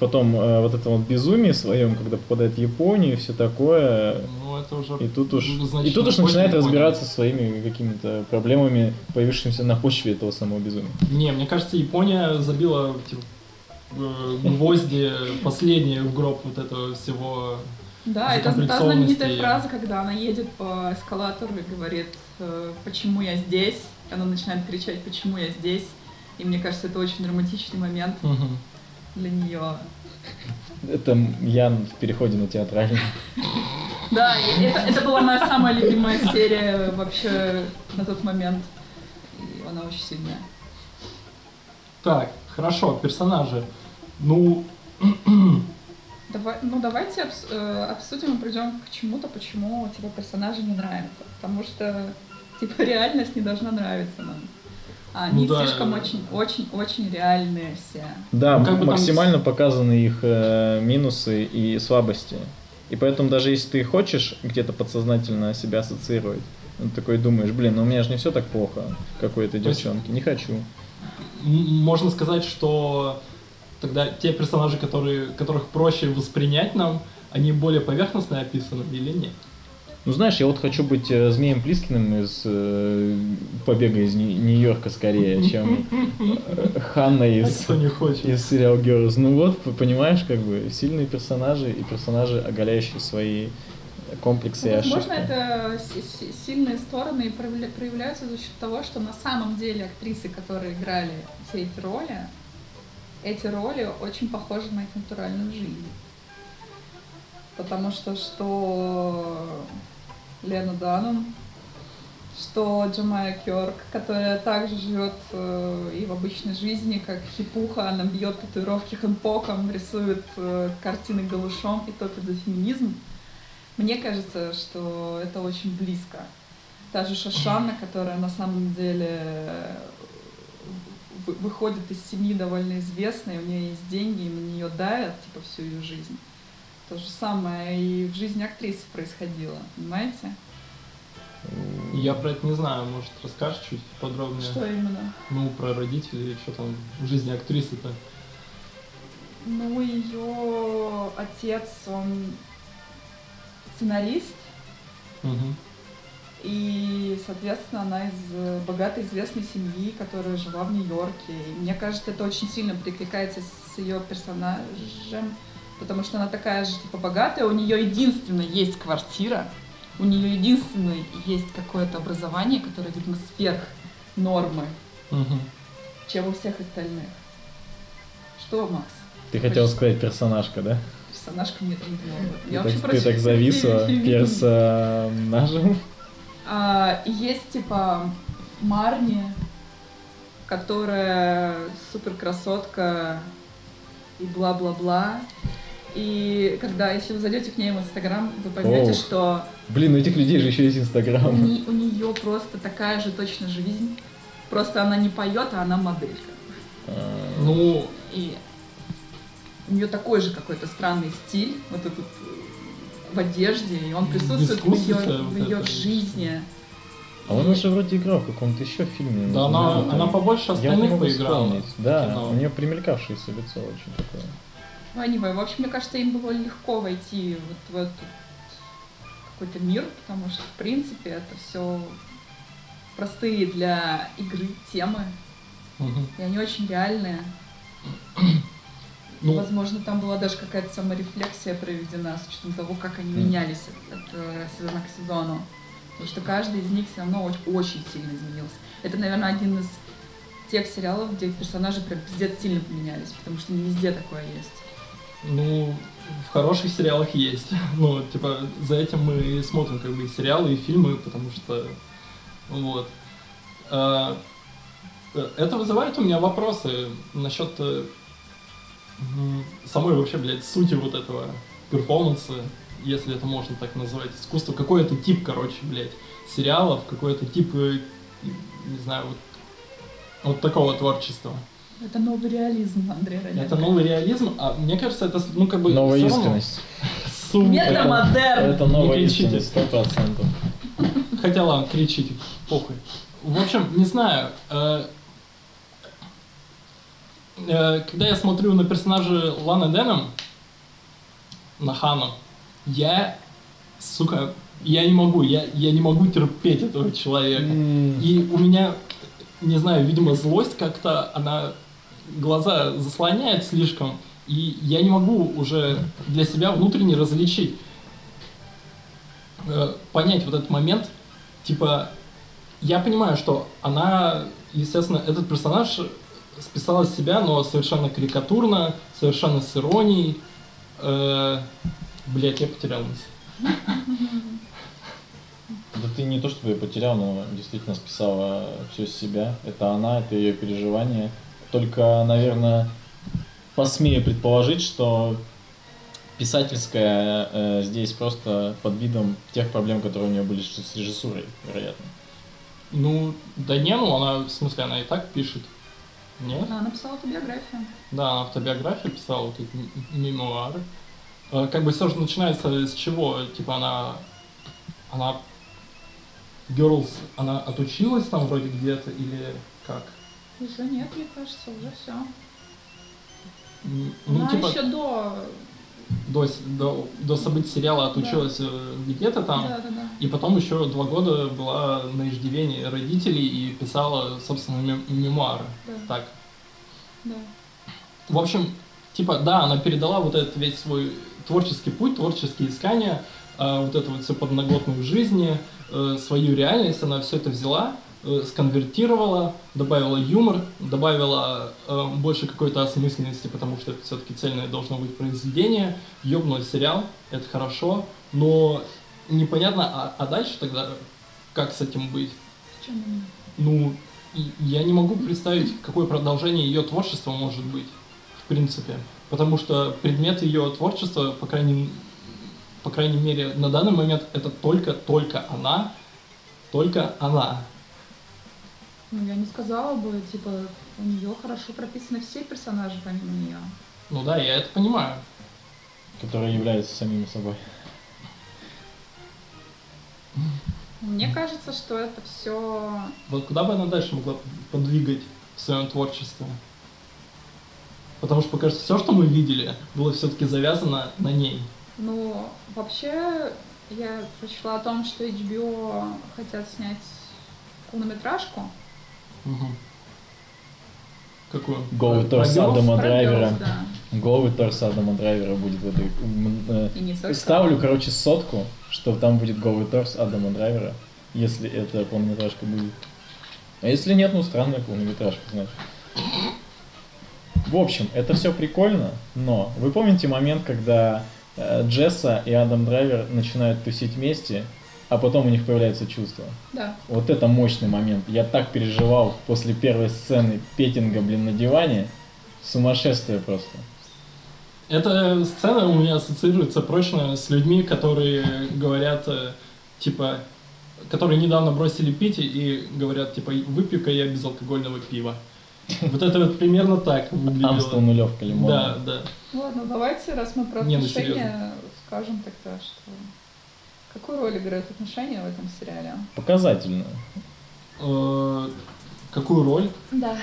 A: потом э, вот это вот безумие своем, когда попадает в Японию и все такое.
B: Ну, это уже...
A: И тут уж, и тут уж начинает разбираться со своими какими-то проблемами, появившимися на почве этого самого безумия.
B: Не, мне кажется, Япония забила типа, гвозди последние в гроб вот этого всего.
C: Да, это та знаменитая фраза, когда она едет по эскалатору и говорит, э, почему я здесь. И она начинает кричать, почему я здесь. И мне кажется, это очень драматичный момент для нее.
A: Это Ян в переходе на театральный.
C: Да, это, это была моя самая любимая серия вообще на тот момент. И она очень сильная.
B: Так, хорошо, персонажи. Ну,
C: Давай, ну давайте обс- э, обсудим и придем к чему-то, почему типа персонажи не нравятся. Потому что типа [laughs] реальность не должна нравиться нам. А они
B: Ну да.
C: слишком очень, очень, очень реальные все.
A: Да,
B: Ну, как бы там-
A: максимально показаны их э, минусы и слабости. И поэтому даже если ты хочешь где-то подсознательно себя ассоциировать, ну, ты такой думаешь, блин, ну у меня же не все так плохо, как у этой
B: То есть-
A: девчонки, не хочу.
B: можно сказать, что тогда те персонажи, которые, которых проще воспринять нам, они более поверхностно описаны или нет?
A: Ну знаешь, я вот хочу быть э, Змеем Плискиным из э, Побега из Нью- Нью-Йорка скорее, [laughs] чем э, Ханна из,
B: Кто не хочет.
A: из сериала Girls. Ну вот, понимаешь, как бы сильные персонажи и персонажи, оголяющие свои комплексы и
C: Ну,
A: ошибки.
C: возможно, это си- си- сильные стороны и проявля- проявляются за счет того, что на самом деле актрисы, которые играли все эти роли, эти роли очень похожи на их натуральную жизнь. Потому что что Лена Данум, что Джамая Кёрк, которая также живет э, и в обычной жизни, как хипуха, она бьет татуировки хэнпоком, рисует э, картины голышом и топит за феминизм. Мне кажется, что это очень близко. Та же Шашана, которая на самом деле выходит из семьи довольно известной, у нее есть деньги, и на нее давят типа всю ее жизнь. То же самое и в жизни актрисы происходило, понимаете?
B: Я про это не знаю, может расскажешь чуть подробнее?
C: Что именно?
B: Ну, про родителей, что там в жизни актрисы-то.
C: Ну, ее отец, он сценарист,
B: Мгм.
C: И, соответственно, она из э, богатой известной семьи, которая жила в Нью-Йорке. И мне кажется, это очень сильно перекликается с ее персонажем, потому что она такая же, типа, богатая, у нее единственное есть квартира, у нее единственное есть какое-то образование, которое, видимо, сверх нормы,
B: Мгм.
C: чем у всех остальных. Что, Макс?
A: Ты хотел сказать персонажка, да?
C: Персонажка мне там думала.
A: Ты
C: Я
A: так,
C: вообще
A: ты
C: против
A: так зависла [laughs] персонажем.
C: А, есть типа Марни, которая супер красотка и бла-бла-бла. И когда, если вы зайдете к ней в Инстаграм, вы поймете,
A: Оу.
C: что
A: Блин, у этих людей же еще есть
C: у,
A: Инстаграм.
C: не- у нее просто такая же точно жизнь. Просто она не поет, а она моделька.
A: А,
B: Ну,
C: И у нее такой же какой-то странный стиль, вот этот в одежде, и он присутствует в ее, в ее
B: это.
C: жизни.
A: А он уже вроде играл в каком-то еще фильме.
B: да, она,
A: знаю,
B: она побольше
A: Я не
B: остальных
A: могу
B: поиграла.
A: Да,
B: кино.
A: у нее примелькавшееся лицо очень такое.
C: Ну, anyway, в общем, мне кажется, им было легко войти вот в этот какой-то мир, потому что, в принципе, это все простые для игры темы,
B: Мгм.
C: и они очень реальные. [clears throat]
B: Ну,
C: Возможно, там была даже какая-то саморефлексия проведена с учетом того, как они менялись от, от, э, сезона к сезону. Потому что каждый из них все равно очень, очень сильно изменился. Это, наверное, один из тех сериалов, где персонажи прям пиздец сильно поменялись, потому что не везде такое есть.
B: Ну, в хороших сериалах есть. [laughs] Ну, типа, за этим мы смотрим как бы и сериалы, и фильмы, потому что, вот. А, Это вызывает у меня вопросы насчет э, самой вообще, блядь, сути вот этого перформанса, если это можно так назвать, искусство, какой это тип, короче, блядь, сериалов, какой это тип, э, не знаю, вот, вот такого творчества.
C: Это новый реализм, Андрей Раненко.
B: Это новый реализм, а мне кажется, это, ну, как бы...
A: Новая искренность.
B: Сука.
C: Метамодерн!
A: Это новая
B: Не кричите.
A: искренность, сто процентов.
B: Хотя ладно, кричите, похуй. В общем, не знаю. э, Когда я смотрю на персонажа Ланы Деном, на Хану, я, сука, я не могу, я, я не могу терпеть этого человека. И у меня, не знаю, видимо, злость как-то, она глаза заслоняет слишком, и я не могу уже для себя внутренне различить, э, понять вот этот момент, типа, я понимаю, что она, естественно, этот персонаж списала с себя, но совершенно карикатурно, совершенно с иронией. Э, блять, я потерял мысль.
A: Да ты не то чтобы ее потерял, но действительно списала все с себя. Это она, это ее переживания. Только, наверное, посмею предположить, что писательская э, здесь просто под видом тех проблем, которые у нее были с режиссурой, вероятно.
B: Ну, да не, ну она, в смысле, она и так пишет. Нет?
C: Она написала автобиографию.
B: Да, она автобиографию писала, м- мемуары. Э, Как бы все же начинается с чего? Типа она... Она... Girls, она отучилась там вроде где-то или как?
C: Уже нет, мне кажется, уже все.
B: Ну,
C: Она
B: типа,
C: еще до...
B: до, до, до событий сериала отучилась э, где-то там,
C: Да, да, да.
B: и потом еще два года была на иждивении родителей и писала, собственно, мем- мемуары.
C: Да,
B: Так.
C: да.
B: В общем, типа, да, она передала вот этот весь свой творческий путь, творческие искания, э, вот это вот все подноготную жизни, э, свою реальность, она все это взяла, э, сконвертировала, добавила юмор, добавила э, больше какой-то осмысленности, потому что это все-таки цельное должно быть произведение, ёбнула сериал, это хорошо, но непонятно, а, а дальше тогда как с этим быть? Ну, и я не могу представить, какое продолжение ее творчества может быть, в принципе. Потому что предмет ее творчества, по крайней, по крайней мере, на данный момент, это только-только она, только она.
C: Ну, я не сказала бы, типа, у нее хорошо прописаны все персонажи помимо нее.
B: Ну да, я это понимаю.
A: Которые являются самими собой.
C: Мне кажется, что это все...
B: Вот куда бы она дальше могла подвигать в своем творчестве? Потому что пока что все, что мы видели, было все-таки завязано на ней.
C: Ну, вообще, я прочла о том, что HBO хотят снять полнометражку.
A: Голый
B: Про
A: торс? Адама Драйвера. Голый торс Адама Драйвера будет в этой... э,
C: И не только.
A: Ставлю, короче, сотку, что там будет голый торс Адама Драйвера, если это полнометражка будет. А если нет, ну странная полнометражка, значит. В общем, это все прикольно, но вы помните момент, когда э, Джесса и Адам Драйвер начинают тусить вместе, а потом у них появляется чувство.
C: Да.
A: Вот это мощный момент. Я так переживал после первой сцены петинга, блин, на диване. Сумасшествие просто.
B: Эта сцена у меня ассоциируется прочно с людьми, которые говорят, э, типа, которые недавно бросили пить и говорят, типа, выпью-ка я безалкогольного пива. Вот это вот примерно так
A: Амстел
B: выглядело.
A: нулевка
B: Да,
A: лимона.
B: да.
C: Ладно, давайте, раз мы про
B: Не, ну,
C: отношения, скажем тогда, что... Какую роль играют отношения в этом сериале?
A: Показательно.
B: Э, Какую роль?
C: Да.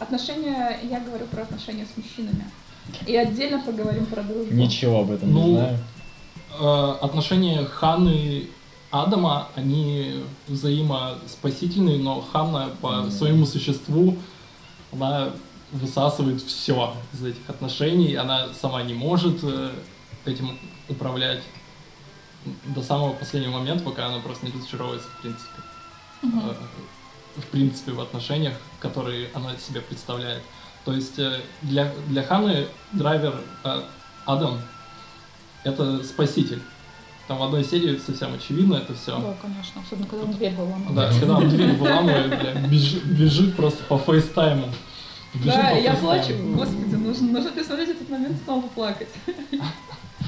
C: Отношения, я говорю про отношения с мужчинами. И отдельно поговорим про дружбу.
A: Ничего об этом
B: Ну,
A: не знаю.
B: Э, Отношения Ханы и Адама, они взаимоспасительные, но Ханна по
A: Мгм.
B: своему существу, она высасывает все из этих отношений, она сама не может э, этим управлять. До самого последнего момента, пока она просто не разочаровывается, в принципе. Э, В принципе, в отношениях, которые она себе представляет. То есть э, для, для Ханы драйвер э, Адам это спаситель. Там в одной серии совсем очевидно это все.
C: Да, конечно, особенно когда он дверь выламывает.
B: Да, когда он дверь выламывает, бля, бежит, бежит просто по фейстайму. Бежит
C: Да,
B: по
C: я
B: фейстайму.
C: плачу. Господи, нужно, нужно пересмотреть этот момент снова плакать.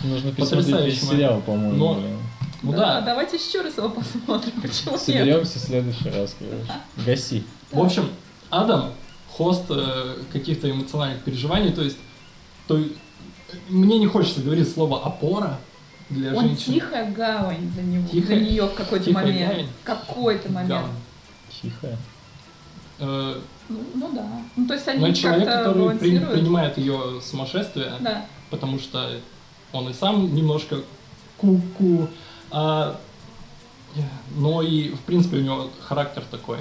A: Нужно пересмотреть сериал, по-моему.
B: Но-. Ну да.
C: Давайте еще раз его посмотрим. [laughs] Почему нет?
A: Соберемся в следующий раз, короче. Гаси.
B: В общем, Адам хост э, каких-то эмоциональных переживаний, то есть, то мне не хочется говорить слово опора для
C: Он
B: женщин.
C: тихая гавань для него,
B: Тихая-
C: для нее в какой-то
B: тихая
C: момент.
B: гавань?
C: Какой-то момент.
B: Гавань.
A: Тихо.
B: Э,
C: Ну, ну да. Ну то есть
B: но
C: они
B: это человек, который при- принимает ее сумасшествие,
C: Да.
B: потому что он и сам немножко ку-ку, а, но и, в принципе, у него характер такой.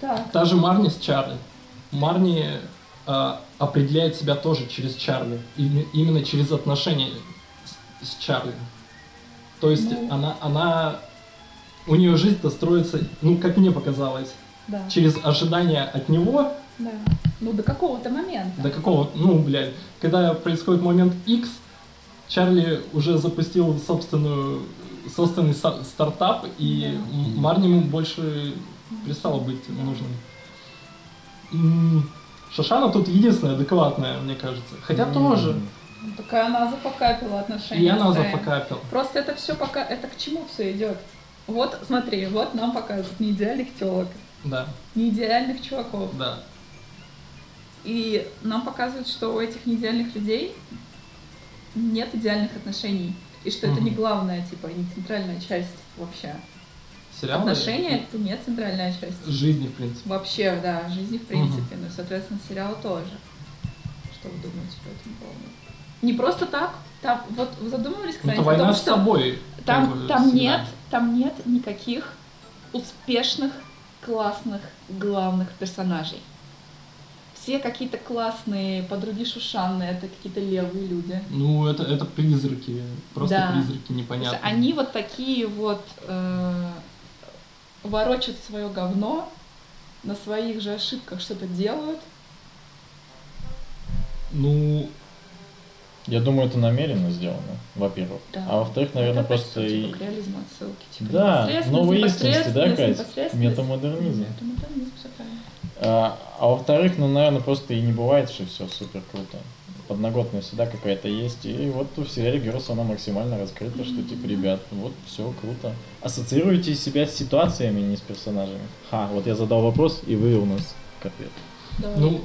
C: Так.
B: Та же Марни с Чарли. Марни э, определяет себя тоже через Чарли. Име- именно через отношения с, с Чарли. То есть
C: Ну.
B: она, она... У нее жизнь-то строится, ну, как мне показалось,
C: Да.
B: через ожидания от него
C: Да. Ну до какого-то момента.
B: до какого... Ну, блядь, когда происходит момент X, Чарли уже запустил собственную, собственный стартап, и
C: Да.
B: Марни ему больше перестало быть нужным. Шашана тут единственная адекватная, мне кажется. Хотя тоже.
C: Ну, Такая она запокапила отношения.
B: И она зафакапила.
C: Просто это все пока, это к чему все идет? Вот, смотри, вот нам показывают не идеальных телок,
B: Да,
C: не идеальных чуваков.
B: да.
C: И нам показывают, что у этих неидеальных людей нет идеальных отношений. И что это не главная, типа, не центральная часть вообще.
B: Сериал
C: Отношения это не центральная часть.
B: жизни, в принципе.
C: Вообще, да, жизни в принципе. Ну, и, соответственно, сериал тоже. Что вы думаете по этому поводу? Не просто так. Там, вот вы задумывались
B: Это
C: когда-нибудь
B: война
C: том,
B: с
C: что
B: собой.
C: там, там
B: всегда.
C: нет, там нет никаких успешных, классных, главных персонажей. Все какие-то классные, подруги Шушанны, это какие-то левые люди.
B: Ну, это, это призраки. Просто
C: Да.
B: призраки непонятные.
C: они вот такие вот э, ворочат свое говно, на своих же ошибках что-то делают.
B: Ну,
A: Я думаю, это намеренно сделано, во-первых.
C: Да.
A: А во-вторых, наверное,
C: Это
A: просто и...
C: типа, к реализму отсылки. Типа,
A: Да, новые истинности, да, Кать? Метамодернизм.
C: Метамодернизм, всё правильно.
A: А, а во-вторых, ну, наверное, просто и не бывает, что все супер круто. Подноготная всегда какая-то есть. И вот в сериале Girls она максимально раскрыта, что типа, ребят, вот все круто. Ассоциируйте себя с ситуациями, не с персонажами. Ха, вот я задал вопрос и вывел нас к ответу.
B: Ну,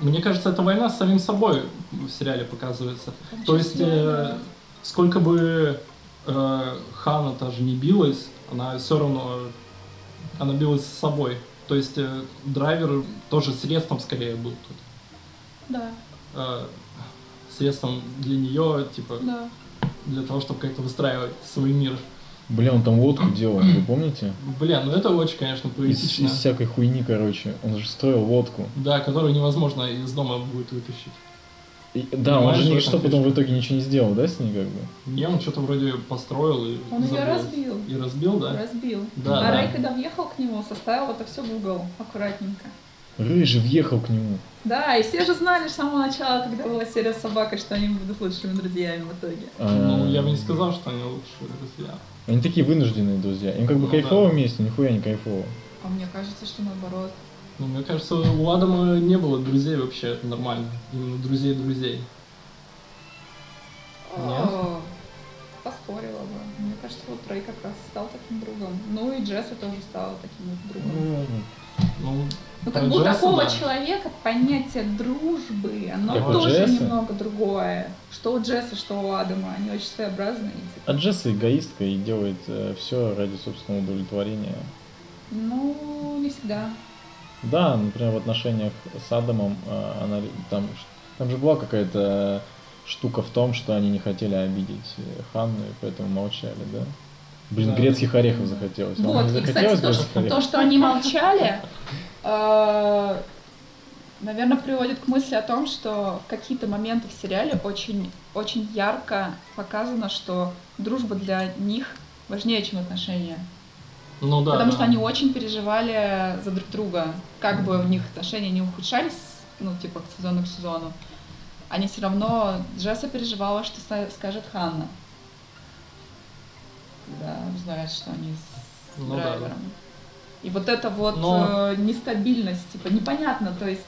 B: мне кажется, эта война с самим собой в сериале показывается. То есть, э, сколько бы э, Хана тоже не билась, она все равно, она билась с собой. То есть, э, драйвер тоже средством скорее был тут.
C: Да,
B: Э, средством для нее, типа,
C: да.
B: для того, чтобы как-то выстраивать свой мир.
A: Блин, он там водку делал, вы помните?
B: Блин, ну это очень, конечно,
A: Из,
B: поэтично.
A: из всякой хуйни, короче. Он же строил водку.
B: Да, которую невозможно из дома будет вытащить.
A: И- да, он же что потом в итоге ничего не сделал, да, с ней как бы?
B: Не, он что-то вроде построил и
C: Он ее
B: забыл.
C: разбил.
B: И разбил, да?
C: Разбил.
B: Да,
C: а
B: да.
C: Рэй, когда въехал к нему, составил это все в угол, аккуратненько.
A: Рыжий въехал к нему.
C: Да, и все же знали с самого начала, когда была серия с собакой, что они будут лучшими друзьями в итоге.
B: Ну,
A: А,
B: я бы не сказал, что они лучшие друзья.
A: Они такие вынужденные друзья. Им как бы
B: Ну,
A: кайфово
B: да.
A: вместе, нихуя не кайфово.
C: А мне кажется, что наоборот.
B: Ну, мне кажется, у Адама не было друзей вообще нормально. Именно друзей-друзей. Нет?
C: О, Поспорила бы. Мне кажется, вот Рэй как раз стал таким другом. Ну и Джесса тоже стала таким вот другом.
B: Ну,
C: Ну,
B: про
C: как бы у
B: Джесса,
C: такого
B: да.
C: человека понятие дружбы, оно
A: Как
C: тоже
A: Джесса?
C: немного другое. Что у Джесса, что у Адама. Они очень своеобразные. типа.
A: А Джесса эгоистка и делает все ради собственного удовлетворения.
C: Ну, не всегда.
A: Да, например, в отношениях с Адамом э, она там, там же была какая-то штука в том, что они не хотели обидеть э, Ханну, и поэтому молчали, да? Блин,
B: Да.
A: грецких орехов захотелось.
C: Вот, и, кстати,
A: захотелось
C: то,
A: грецких
C: что,
A: орехов?
C: то, что они молчали, э, наверное, приводит к мысли о том, что в какие-то моменты в сериале очень, очень ярко показано, что дружба для них важнее, чем отношения.
B: Ну да.
C: Потому
B: да.
C: что они очень переживали за друг друга. Как бы у них отношения не ухудшались, ну, типа, к сезону к сезону, они все равно... Джесса переживала, что скажет Ханна. Когда узнает, что они с
B: Ну да,
C: драйвером. И вот эта вот
B: Но-
C: э, нестабильность, типа, непонятно, то есть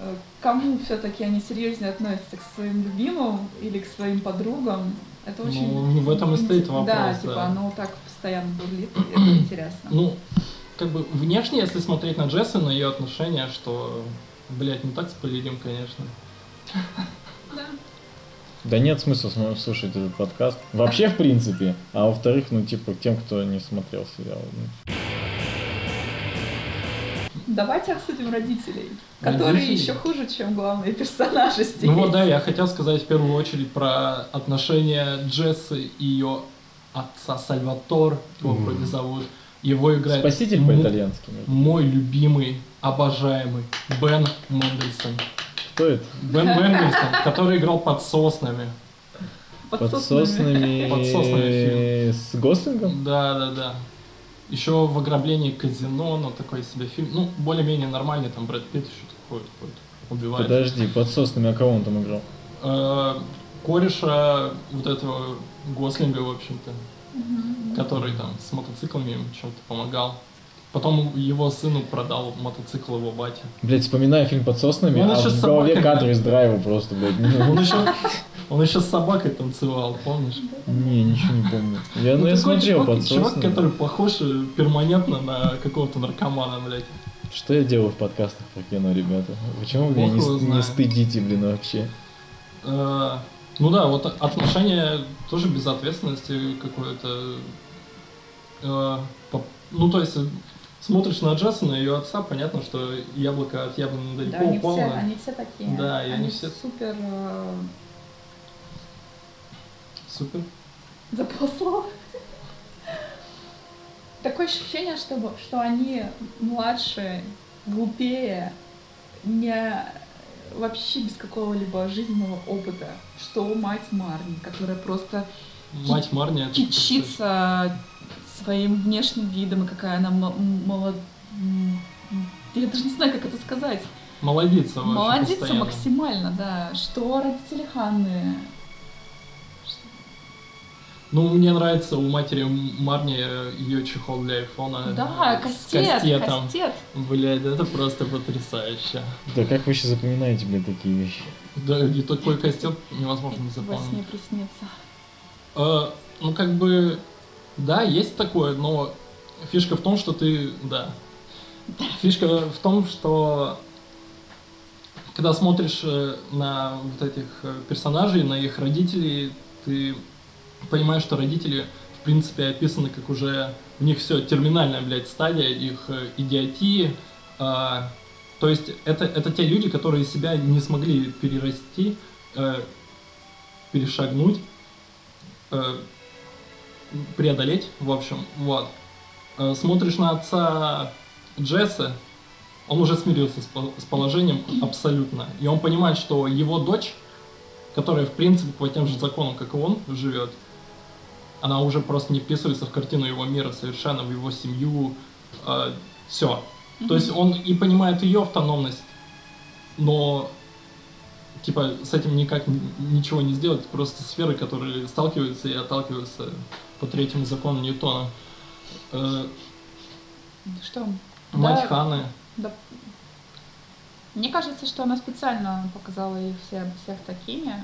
C: э, кому все-таки они серьезнее относятся к своим любимым или к своим подругам. Это
B: Ну,
C: очень...
B: в этом и стоит
C: Да,
B: вопрос,
C: типа,
B: да.
C: оно так постоянно бурлит, и это [clears throat] интересно.
B: Ну, как бы внешне, если смотреть на Джесси, на ее отношения, что, блядь, не так спойлерим, конечно.
C: Да.
A: Да нет смысла см- слушать этот подкаст. Вообще, в принципе. А во-вторых, ну, типа, тем, кто не смотрел сериал. ну.
C: Давайте обсудим родителей, которые
B: Родителей?
C: еще хуже, чем главные персонажи здесь.
B: Ну вот да, я хотел сказать в первую очередь про отношения Джесси и ее отца Сальватор, его
A: Мгм.
B: вроде зовут. Его играет
A: Спаситель по-итальянски.
B: мой любимый, обожаемый Бен Мендельсон.
A: Кто это?
B: Бен Мендельсон, [laughs] который играл под соснами.
A: Под
C: Подсоснами.
A: соснами
B: Под соснами
A: с Гослингом?
B: Да, да, да. Еще в ограблении казино, ну такой себе фильм. Ну, более-менее нормальный, там Брэд Питт еще такой ходит, убивает.
A: Подожди, под соснами, а кого он там играл?
B: Э, кореша вот этого Гослинга, в общем-то, который там с мотоциклами им чем-то помогал. Потом его сыну продал мотоцикл его батя.
A: Блять, вспоминаю фильм под соснами,
B: Он
A: а
B: еще
A: в голове
B: собакой.
A: кадр из драйва просто, блядь. ну,
B: Он еще, он еще с собакой танцевал, помнишь?
A: Не, ничего не помню. Я, ну, я
B: такой
A: смотрел
B: чувак,
A: под
B: чувак,
A: соснами.
B: который похож э, перманентно на какого-то наркомана, блядь.
A: Что я делаю в подкастах про кино, ребята? Почему вы меня не, стыдите, блин, вообще?
B: Э, ну да, вот отношения тоже безответственности какое-то. Э, ну, то есть, смотришь на Джессона и ее отца, понятно, что яблоко от яблони
C: Да,
B: далеко
C: они
B: упало.
C: все, они все такие.
B: Да, и они
C: они
B: все-
C: супер... э,
B: Супер.
C: Слово. Такое ощущение, что, что они младше, глупее, не вообще без какого-либо жизненного опыта. Что мать Марни, которая просто
B: Мать Марни.
C: кичится своим внешним видом, и какая она молод... Я даже не знаю, как это сказать.
B: Молодица вообще
C: Молодица
B: постоянно.
C: максимально, да. Что родители Ханны?
B: Ну, мне нравится у матери Марни ее чехол для айфона.
C: Да,
B: с
C: кастет,
B: кастетом.
C: кастет.
B: Блядь, это просто потрясающе.
A: Да как вы еще запоминаете, блядь, такие вещи?
B: Да, и такой кастет невозможно не
C: Во
B: запомнить.
C: сне приснится.
B: Э, ну, как бы, да, есть такое, но фишка в том, что ты, да. Фишка в том, что когда смотришь э, на вот этих э, персонажей, на их родителей, ты понимаешь, что родители, в принципе, описаны как уже у них все терминальная, блядь, стадия их э, идиотии. А, то есть это, это те люди, которые себя не смогли перерасти, э, перешагнуть, э, преодолеть, в общем, вот. Э, смотришь на отца Джесса, он уже смирился с, по- с положением абсолютно. И он понимает, что его дочь, которая, в принципе, по тем же законам, как и он, живет, она уже просто не вписывается в картину его мира совершенно, в его семью, все. То есть он и понимает ее автономность, но типа с этим никак ничего не сделать, просто сферы, которые сталкиваются и отталкиваются по третьему закону Ньютона. Э,
C: Что?
B: мать
C: Да,
B: Ханы,
C: да. Мне кажется, что она специально показала их все, всех такими.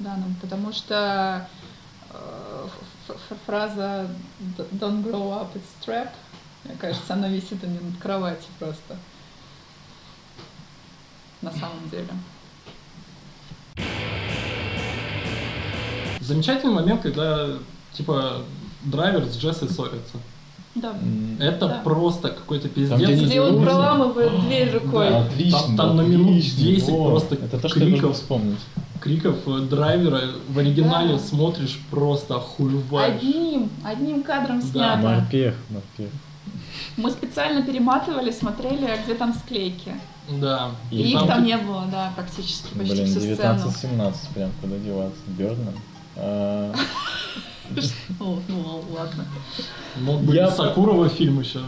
C: Да, ну, потому что э, фраза «Д- Don't grow up, it's trap, мне кажется, она висит у нее над кроватью просто. На самом деле.
B: Замечательный момент, когда типа драйвер с Джессой ссорятся.
C: Да.
B: Это
C: Да.
B: просто какой-то пиздец.
A: где они
C: Где он проламывает дверь рукой.
B: Да.
A: Отлично.
B: Там- там на минут
A: отлично,
B: 10
A: вот.
B: просто
A: Это то, что я
B: криков.
A: должен вспомнить.
B: криков э, драйвера в оригинале
C: Да.
B: смотришь просто охуеваешь.
C: Одним, одним кадром
B: Да.
C: снято.
A: Морпех, морпех.
C: Мы специально перематывали, смотрели, а где там склейки.
B: Да.
A: И
C: И их
B: там
C: там не было, да, практически почти
A: Блин,
C: всю сцену.
A: 19-17 прям куда деваться. Бёрдман. А,
C: О, ну ладно.
B: Мог бы
A: Я-
B: Сакурова фильм еще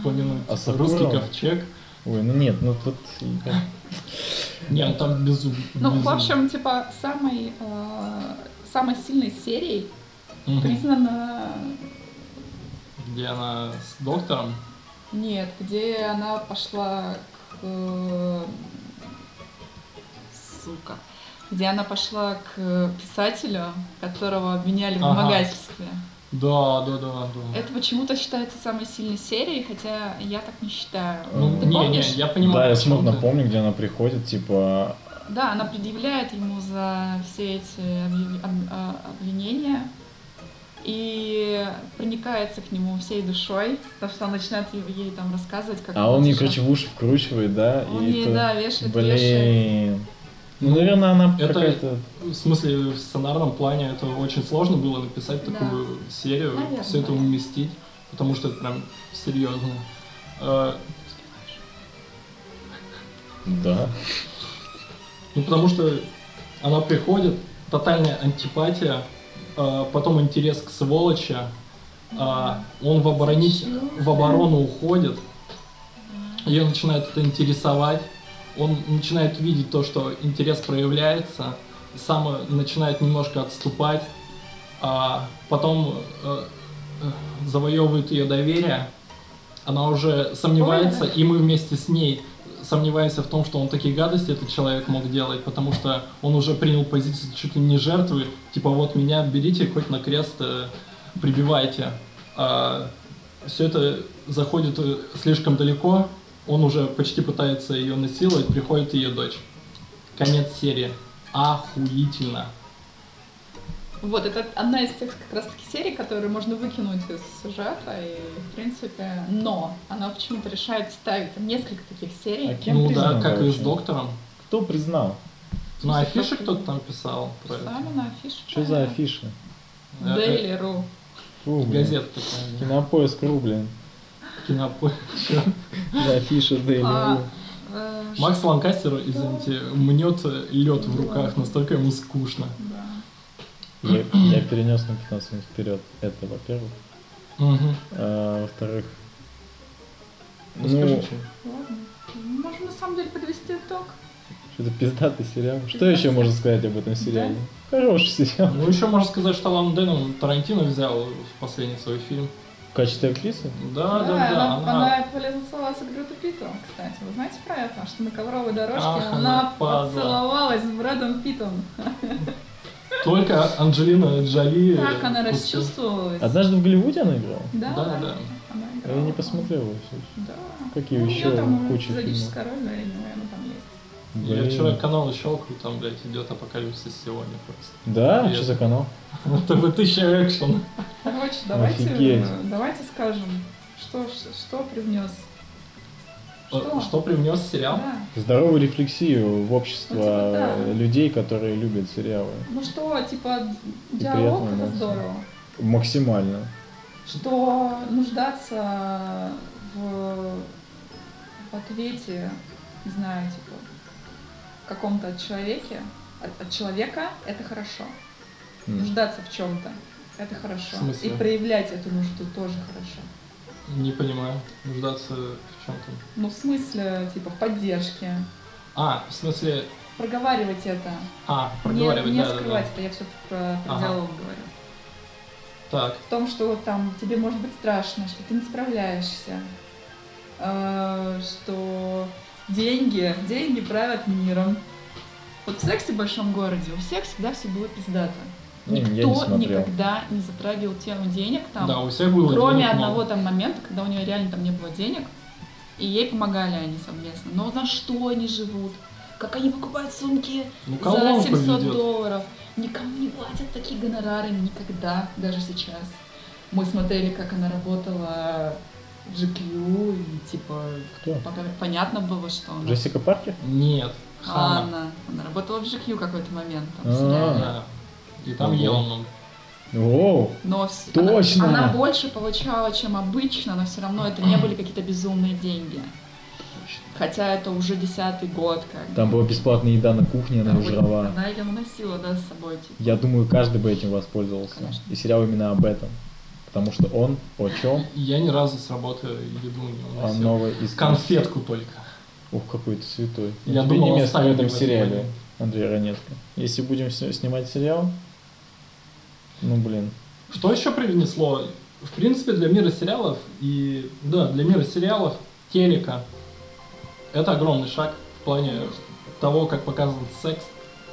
B: упомянуть.
A: А?
B: Русский ковчег.
A: Ой, ну нет, ну тут...
B: Не, ну там безумно.
C: Ну, в общем, типа, самой, э, самой сильной серией признана...
B: Где она с доктором.
C: Нет, где она пошла к... э, Сука. Где она пошла к писателю, которого обвиняли в
B: Ага.
C: вымогательстве.
B: Да, да, да, да.
C: Это почему-то считается самой сильной серией, хотя я так не считаю.
B: Ну,
C: Ты
B: не,
C: помнишь?
B: не, я понимаю.
A: Да, я смутно помню, где она приходит, типа...
C: Да, она предъявляет ему за все эти а, обвинения и проникается к нему всей душой, потому что он начинает ей, там рассказывать, как
A: А он ей, короче, в уши вкручивает, да?
C: Он
A: и
C: ей,
A: это-
C: да, вешает, вешает.
A: Ну, наверное, она
B: Это-
A: какая-то...
B: В смысле, в сценарном плане это очень сложно было написать
C: Да.
B: такую серию,
C: Наверное,
B: все это
C: да.
B: уместить, потому что это прям серьезно. Э,
A: Да.
B: Ну, потому что она приходит, тотальная антипатия, э, потом интерес к сволочи, а он в, оборонить, в оборону уходит, ее начинает это интересовать, он начинает видеть то, что интерес проявляется, сам э, начинает немножко отступать, а потом э, э, завоевывает ее доверие, она уже сомневается,
C: Ой, да.
B: и мы вместе с ней сомневаемся в том, что он такие гадости этот человек мог делать, потому что он уже принял позицию чуть ли не жертвы, типа вот меня берите хоть на крест, прибивайте. все это заходит слишком далеко, он уже почти пытается ее насиловать, приходит ее дочь. Конец серии. Охуительно.
C: Вот, это одна из тех как раз таки серий, которые можно выкинуть из сюжета, и, в принципе, но она почему-то решает вставить там несколько таких серий.
A: А кем
B: ну
A: признан
B: да, как и с доктором.
A: Кто признал?
B: Ну, афиши кто-то там писал про это.
C: Сами на афише.
A: Что за афиши?
B: Э, э,
C: Daily.ru.
B: Газета такая.
A: Кинопоиск.ру, блин.
B: Кинопо-
A: За афиша Daily.
C: А, э,
B: Макс Ланкастер, извините, мнет лед в руках, настолько ему скучно.
C: да.
A: Я, я перенес на 15 минут вперед. Это, во-первых. А, во-вторых,
B: Ну,
A: ну.
C: Можем на самом деле подвести итог.
A: что-то пиздатый сериал. Что еще можно сказать об этом сериале? Хороший сериал.
B: Ну, еще можно сказать, что Лан Дэном Тарантино взял в последний свой фильм.
A: В качестве актрисы?
B: Да, да, да.
C: она,
B: она-
C: она полицеловалась к Брюду Питу, кстати. Вы знаете про это? Что на ковровой дорожке
B: Ах,
C: она
B: падла.
C: поцеловалась с Брэдом Питом.
B: Только Анджелина Джоли...
C: Как она расчувствовалась.
A: Однажды в Голливуде она играла?
C: Да,
B: Да, да.
C: Она
A: Я
C: играла.
A: не посмотрел его все.
C: Да.
A: Какие
C: Ну,
A: еще
C: там
A: куча фильмов.
C: роль, наверное, она там есть.
B: Я вчера канал щелкаю, там, блядь, идет апокалипсис сегодня просто.
A: Да?
B: Привет.
A: Что за канал?
B: ТВ тысяча экшен.
C: Короче, давайте,
A: Офигеть.
C: давайте скажем, что, что, привнес.
B: Что? Что привнес сериал?
C: Да.
A: Здоровую рефлексию в общество
C: Ну, типа, да.
A: людей, которые любят сериалы.
C: Ну что, типа, диалог это
A: эмоция.
C: здорово.
A: Максимально.
C: Что нуждаться в, в ответе, не знаю, типа, каком-то человеке, от, от человека, это хорошо. Нуждаться в чем-то, это хорошо. И проявлять эту нужду тоже хорошо.
B: Не понимаю. Нуждаться в чем-то.
C: Ну, в смысле, типа, в поддержке.
B: А, в смысле...
C: Проговаривать это.
B: А,
C: Не,
B: проговаривать,
C: не
B: да, да,
C: скрывать
B: да.
C: это, я все про, про
B: Ага.
C: диалог говорю.
B: Так,
C: В том, что там тебе может быть страшно, что ты не справляешься, э, что деньги, деньги правят миром. Вот в сексе в большом городе у всех всегда все было пиздато.
A: Ну, не
C: Никто
A: смотрел.
C: никогда не затрагивал тему денег там,
B: да, у всех было
C: кроме
B: денег
C: одного
B: много.
C: там момента, когда у нее реально там не было денег, и ей помогали они совместно. Но на что они живут? Как они покупают сумки
B: Ну,
C: за
B: колонку
C: 700
B: ведет.
C: долларов. Никому не платят такие гонорары никогда, даже сейчас. Мы смотрели, как она работала в GQ, и типа
A: Кто?
C: пока понятно было, что она...
A: Джессика Паркер?
B: Нет, Хана.
C: Анна. Она работала в GQ какой-то момент там, в
A: А.
C: сериале.
B: И там
A: Ого.
B: ела много.
A: Оу,
C: Но
A: Точно!
C: Она, она больше получала, чем обычно, но все равно это не были какие-то безумные деньги. Хотя это уже десятый год, как бы.
A: там была бесплатная еда на кухне, она жрала.
C: Она ее носила, да, с собой. Типа.
A: Я думаю, каждый бы этим воспользовался.
C: Конечно.
A: И сериал именно об этом. Потому что он о чем?
B: Я ни разу с работы еду не
A: О
B: уносил.
A: новой из
B: Конфетку только.
A: Ух, какой ты святой.
B: Я
A: Тебе
B: думал,
A: не место в этом сериале. Андрей Ранетко. Если будем снимать сериал, ну блин.
B: Что еще привнесло? В принципе, для мира сериалов и да, для мира сериалов телека это огромный шаг в плане того, как показан секс,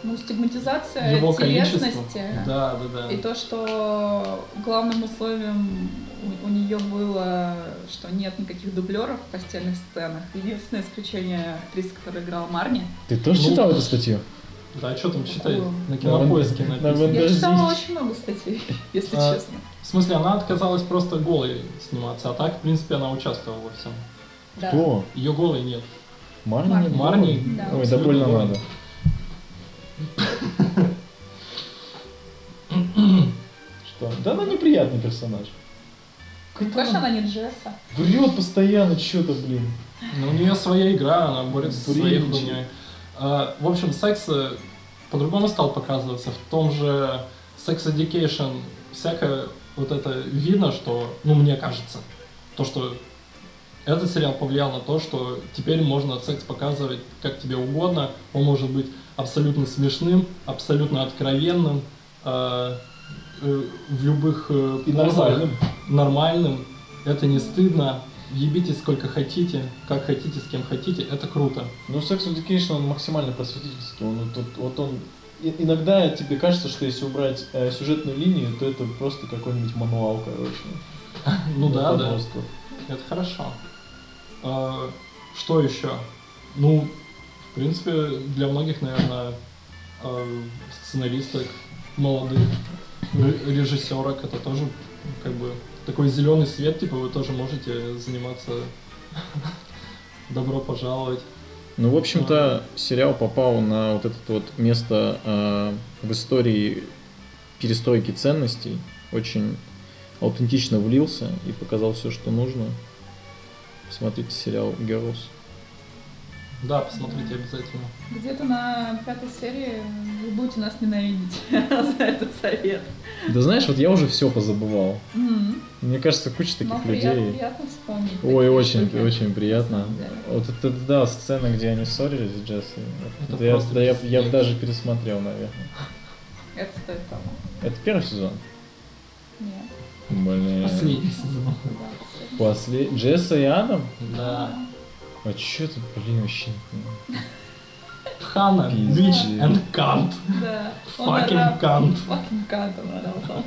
C: Ну, стигматизация
B: его
C: телесности.
B: Да, да, да.
C: И то, что главным условием у, у нее было, что нет никаких дублеров в постельных сценах. Единственное исключение актриса, которая играла Марни.
A: Ты тоже
B: Ну,
A: читал эту статью?
B: Да, что там читать? На кинопоиске
A: На
B: написано.
C: Я читала очень много статей, [laughs] если
B: А,
C: честно.
B: В смысле, она отказалась просто голой сниматься, а так, в принципе, она участвовала во всем.
C: Да.
A: Кто?
B: Ее голой нет.
A: Марни?
C: Марни.
A: нет?
B: Марни,
C: Да.
A: Ой, да больно
B: голой.
A: надо. [laughs] Что? Да она неприятный персонаж.
C: Конечно, она не Джесса.
A: Врет постоянно что-то, блин.
B: Ну, у нее своя игра, она борется со своей хуйней. А, в общем, секс э, по-другому стал показываться. В том же Sex Education всякое вот это видно, что, ну, мне кажется, то, что этот сериал повлиял на то, что теперь можно секс показывать как тебе угодно. Он может быть абсолютно смешным, абсолютно откровенным, э, э, в любых э,
A: И
B: позах
A: нормальным.
B: нормальным, это не стыдно, ебитесь сколько хотите, как хотите, с кем хотите, это круто.
A: Ну, Sex Education, он максимально просветительский. Он, вот, вот- он... и- Иногда тебе кажется, что если убрать э, сюжетную линию, то это просто какой-нибудь мануал, короче. [laughs]
B: Ну да, да, это хорошо. А, что еще? Ну, в принципе, для многих, наверное, а, сценаристок, молодых, ре- режиссерок, это тоже как бы такой зеленый свет, типа вы тоже можете заниматься. [laughs] Добро пожаловать.
A: Ну, в общем-то, сериал попал на вот это вот место э, в истории перестройки ценностей. Очень аутентично влился и показал все, что нужно. Смотрите сериал Girls.
B: Да, посмотрите обязательно.
C: Где-то на пятой серии вы будете нас ненавидеть [laughs] за этот совет.
A: Да знаешь, вот я уже все позабывал. Мне кажется, куча таких
C: Но приятно,
A: людей.
C: приятно вспомнить.
A: Ой, очень,
C: штуки.
A: очень приятно. Вот это, да, сцена, где они ссорились с.
B: Это
A: я,
B: просто
A: да, я, бы даже пересмотрел, наверное.
C: Это стоит того.
A: Это первый сезон?
C: Нет.
A: Блин.
B: Последний сезон.
A: После Джесса и Адам?
B: Да.
A: А чё ты, блин, вообще не понимаю.
B: Хана, bitch and cunt.
C: Да. Он
B: Fucking cunt.
C: Fucking cunt он орал.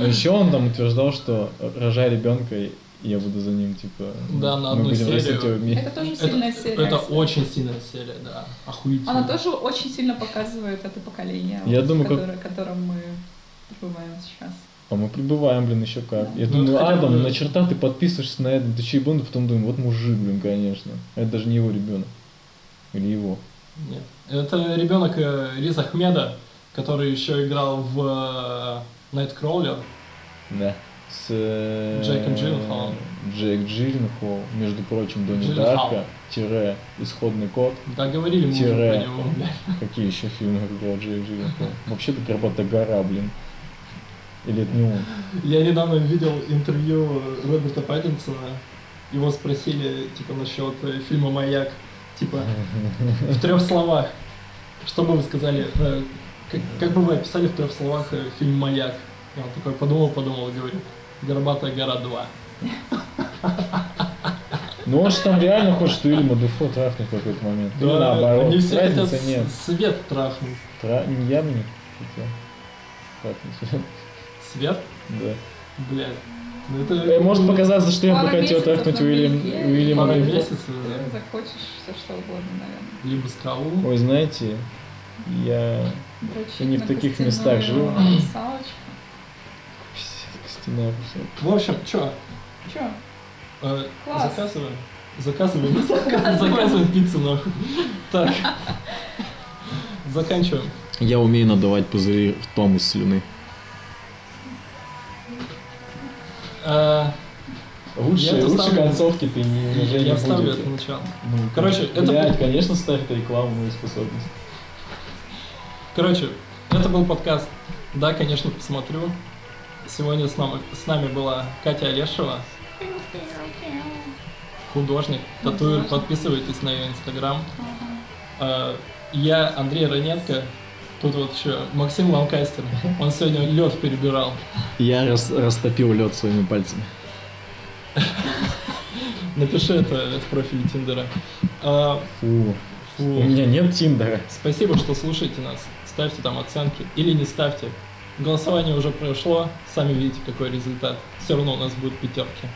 A: А еще он там утверждал, что рожая ребенка, я буду за ним, типа...
B: Да, на одну серию.
C: Это тоже
B: Это,
C: сильная серия.
B: это
C: кстати.
B: очень сильная серия, да. Охуительно.
C: Она тоже очень сильно показывает это поколение,
A: Я
C: вот,
A: думаю,
C: в
A: как-
C: которое- котором мы пребываем сейчас.
A: А мы прибываем, блин, еще как. Я
B: Ну,
A: думаю, Адам,
B: бы-
A: на черта ты подписываешься на это, ты че ебаный, потом думаю, вот мужик, блин, конечно. Это даже не его ребенок. Или его.
B: Нет. Это ребенок э, Риза Ахмеда, который еще играл в э, Nightcrawler.
A: Да. С э,
B: Джейком Джилленхолом.
A: Джейк Джилленхол, между прочим, Донни. Дарка, тире, исходный код.
B: Да, говорили мы уже
A: Тире.
B: про него.
A: Какие еще фильмы играл Джейк Джилленхол? Вообще-то Горбатая гора, блин. Или это не он?
B: Я недавно видел интервью Роберта Паттинсона. Его спросили, типа, насчет э, фильма «Маяк». Типа, в трех словах. Что бы вы сказали? э, как, как бы вы описали в трех словах э, фильм «Маяк»? И он такой подумал, подумал и говорит, «Горбатая гора 2».
A: Ну он же там реально хочет Уильяма Дефо трахнуть в какой-то момент. Или наоборот.
B: они все хотят
A: Разницы нет.
B: с- свет трахнуть.
A: Тра... не Я бы не хотел. Трахнуть.
B: Свет?
A: Да.
B: Блядь. Ну это...
A: Э, Может показаться, что я бы хотел трахнуть Уильям. Уильяма
B: Пару
A: Дефо.
B: месяцев, да.
C: захочешь все что угодно, наверное.
B: либо скалу.
A: Ой, знаете, я
C: Дрочить
A: И не в таких местах живу. костяная.
B: В общем, чё,
C: Чё?
B: э,
C: Класс.
B: заказываем? Заказываем. [laughs] Заказываем пиццу, нахуй. Так. [laughs] Заканчиваем.
A: Я умею надавать пузыри ртом из слюны.
B: А,
A: Лучше,
B: Я
A: лучше
B: ставлю-
A: концовки ты не, уже не
B: Я вставлю
A: будет.
B: это начало.
A: Ну,
B: Короче, это
A: блядь, конечно, ставь рекламную способность.
B: Короче, это был подкаст. Да, конечно, посмотрю. Сегодня с нами, с нами была Катя Олешева, художник, татуир.
C: Художник.
B: Подписывайтесь на ее инстаграм. А, Я Андрей Ранетко. Тут вот еще Максим Ланкастер. Он сегодня лед перебирал.
A: Я рас- растопил лед своими пальцами. [laughs]
B: Напиши это в профиле Тиндера. А,
A: Фу.
B: фу.
A: У меня нет Тиндера.
B: Спасибо, что слушаете нас. Ставьте там оценки или не ставьте. Голосование уже прошло, сами видите, какой результат. Все равно у нас будут пятерки.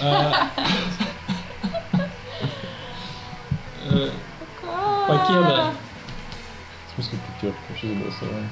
B: А, [laughs] э, Покеда.
A: В смысле пятерка? Что за голосование?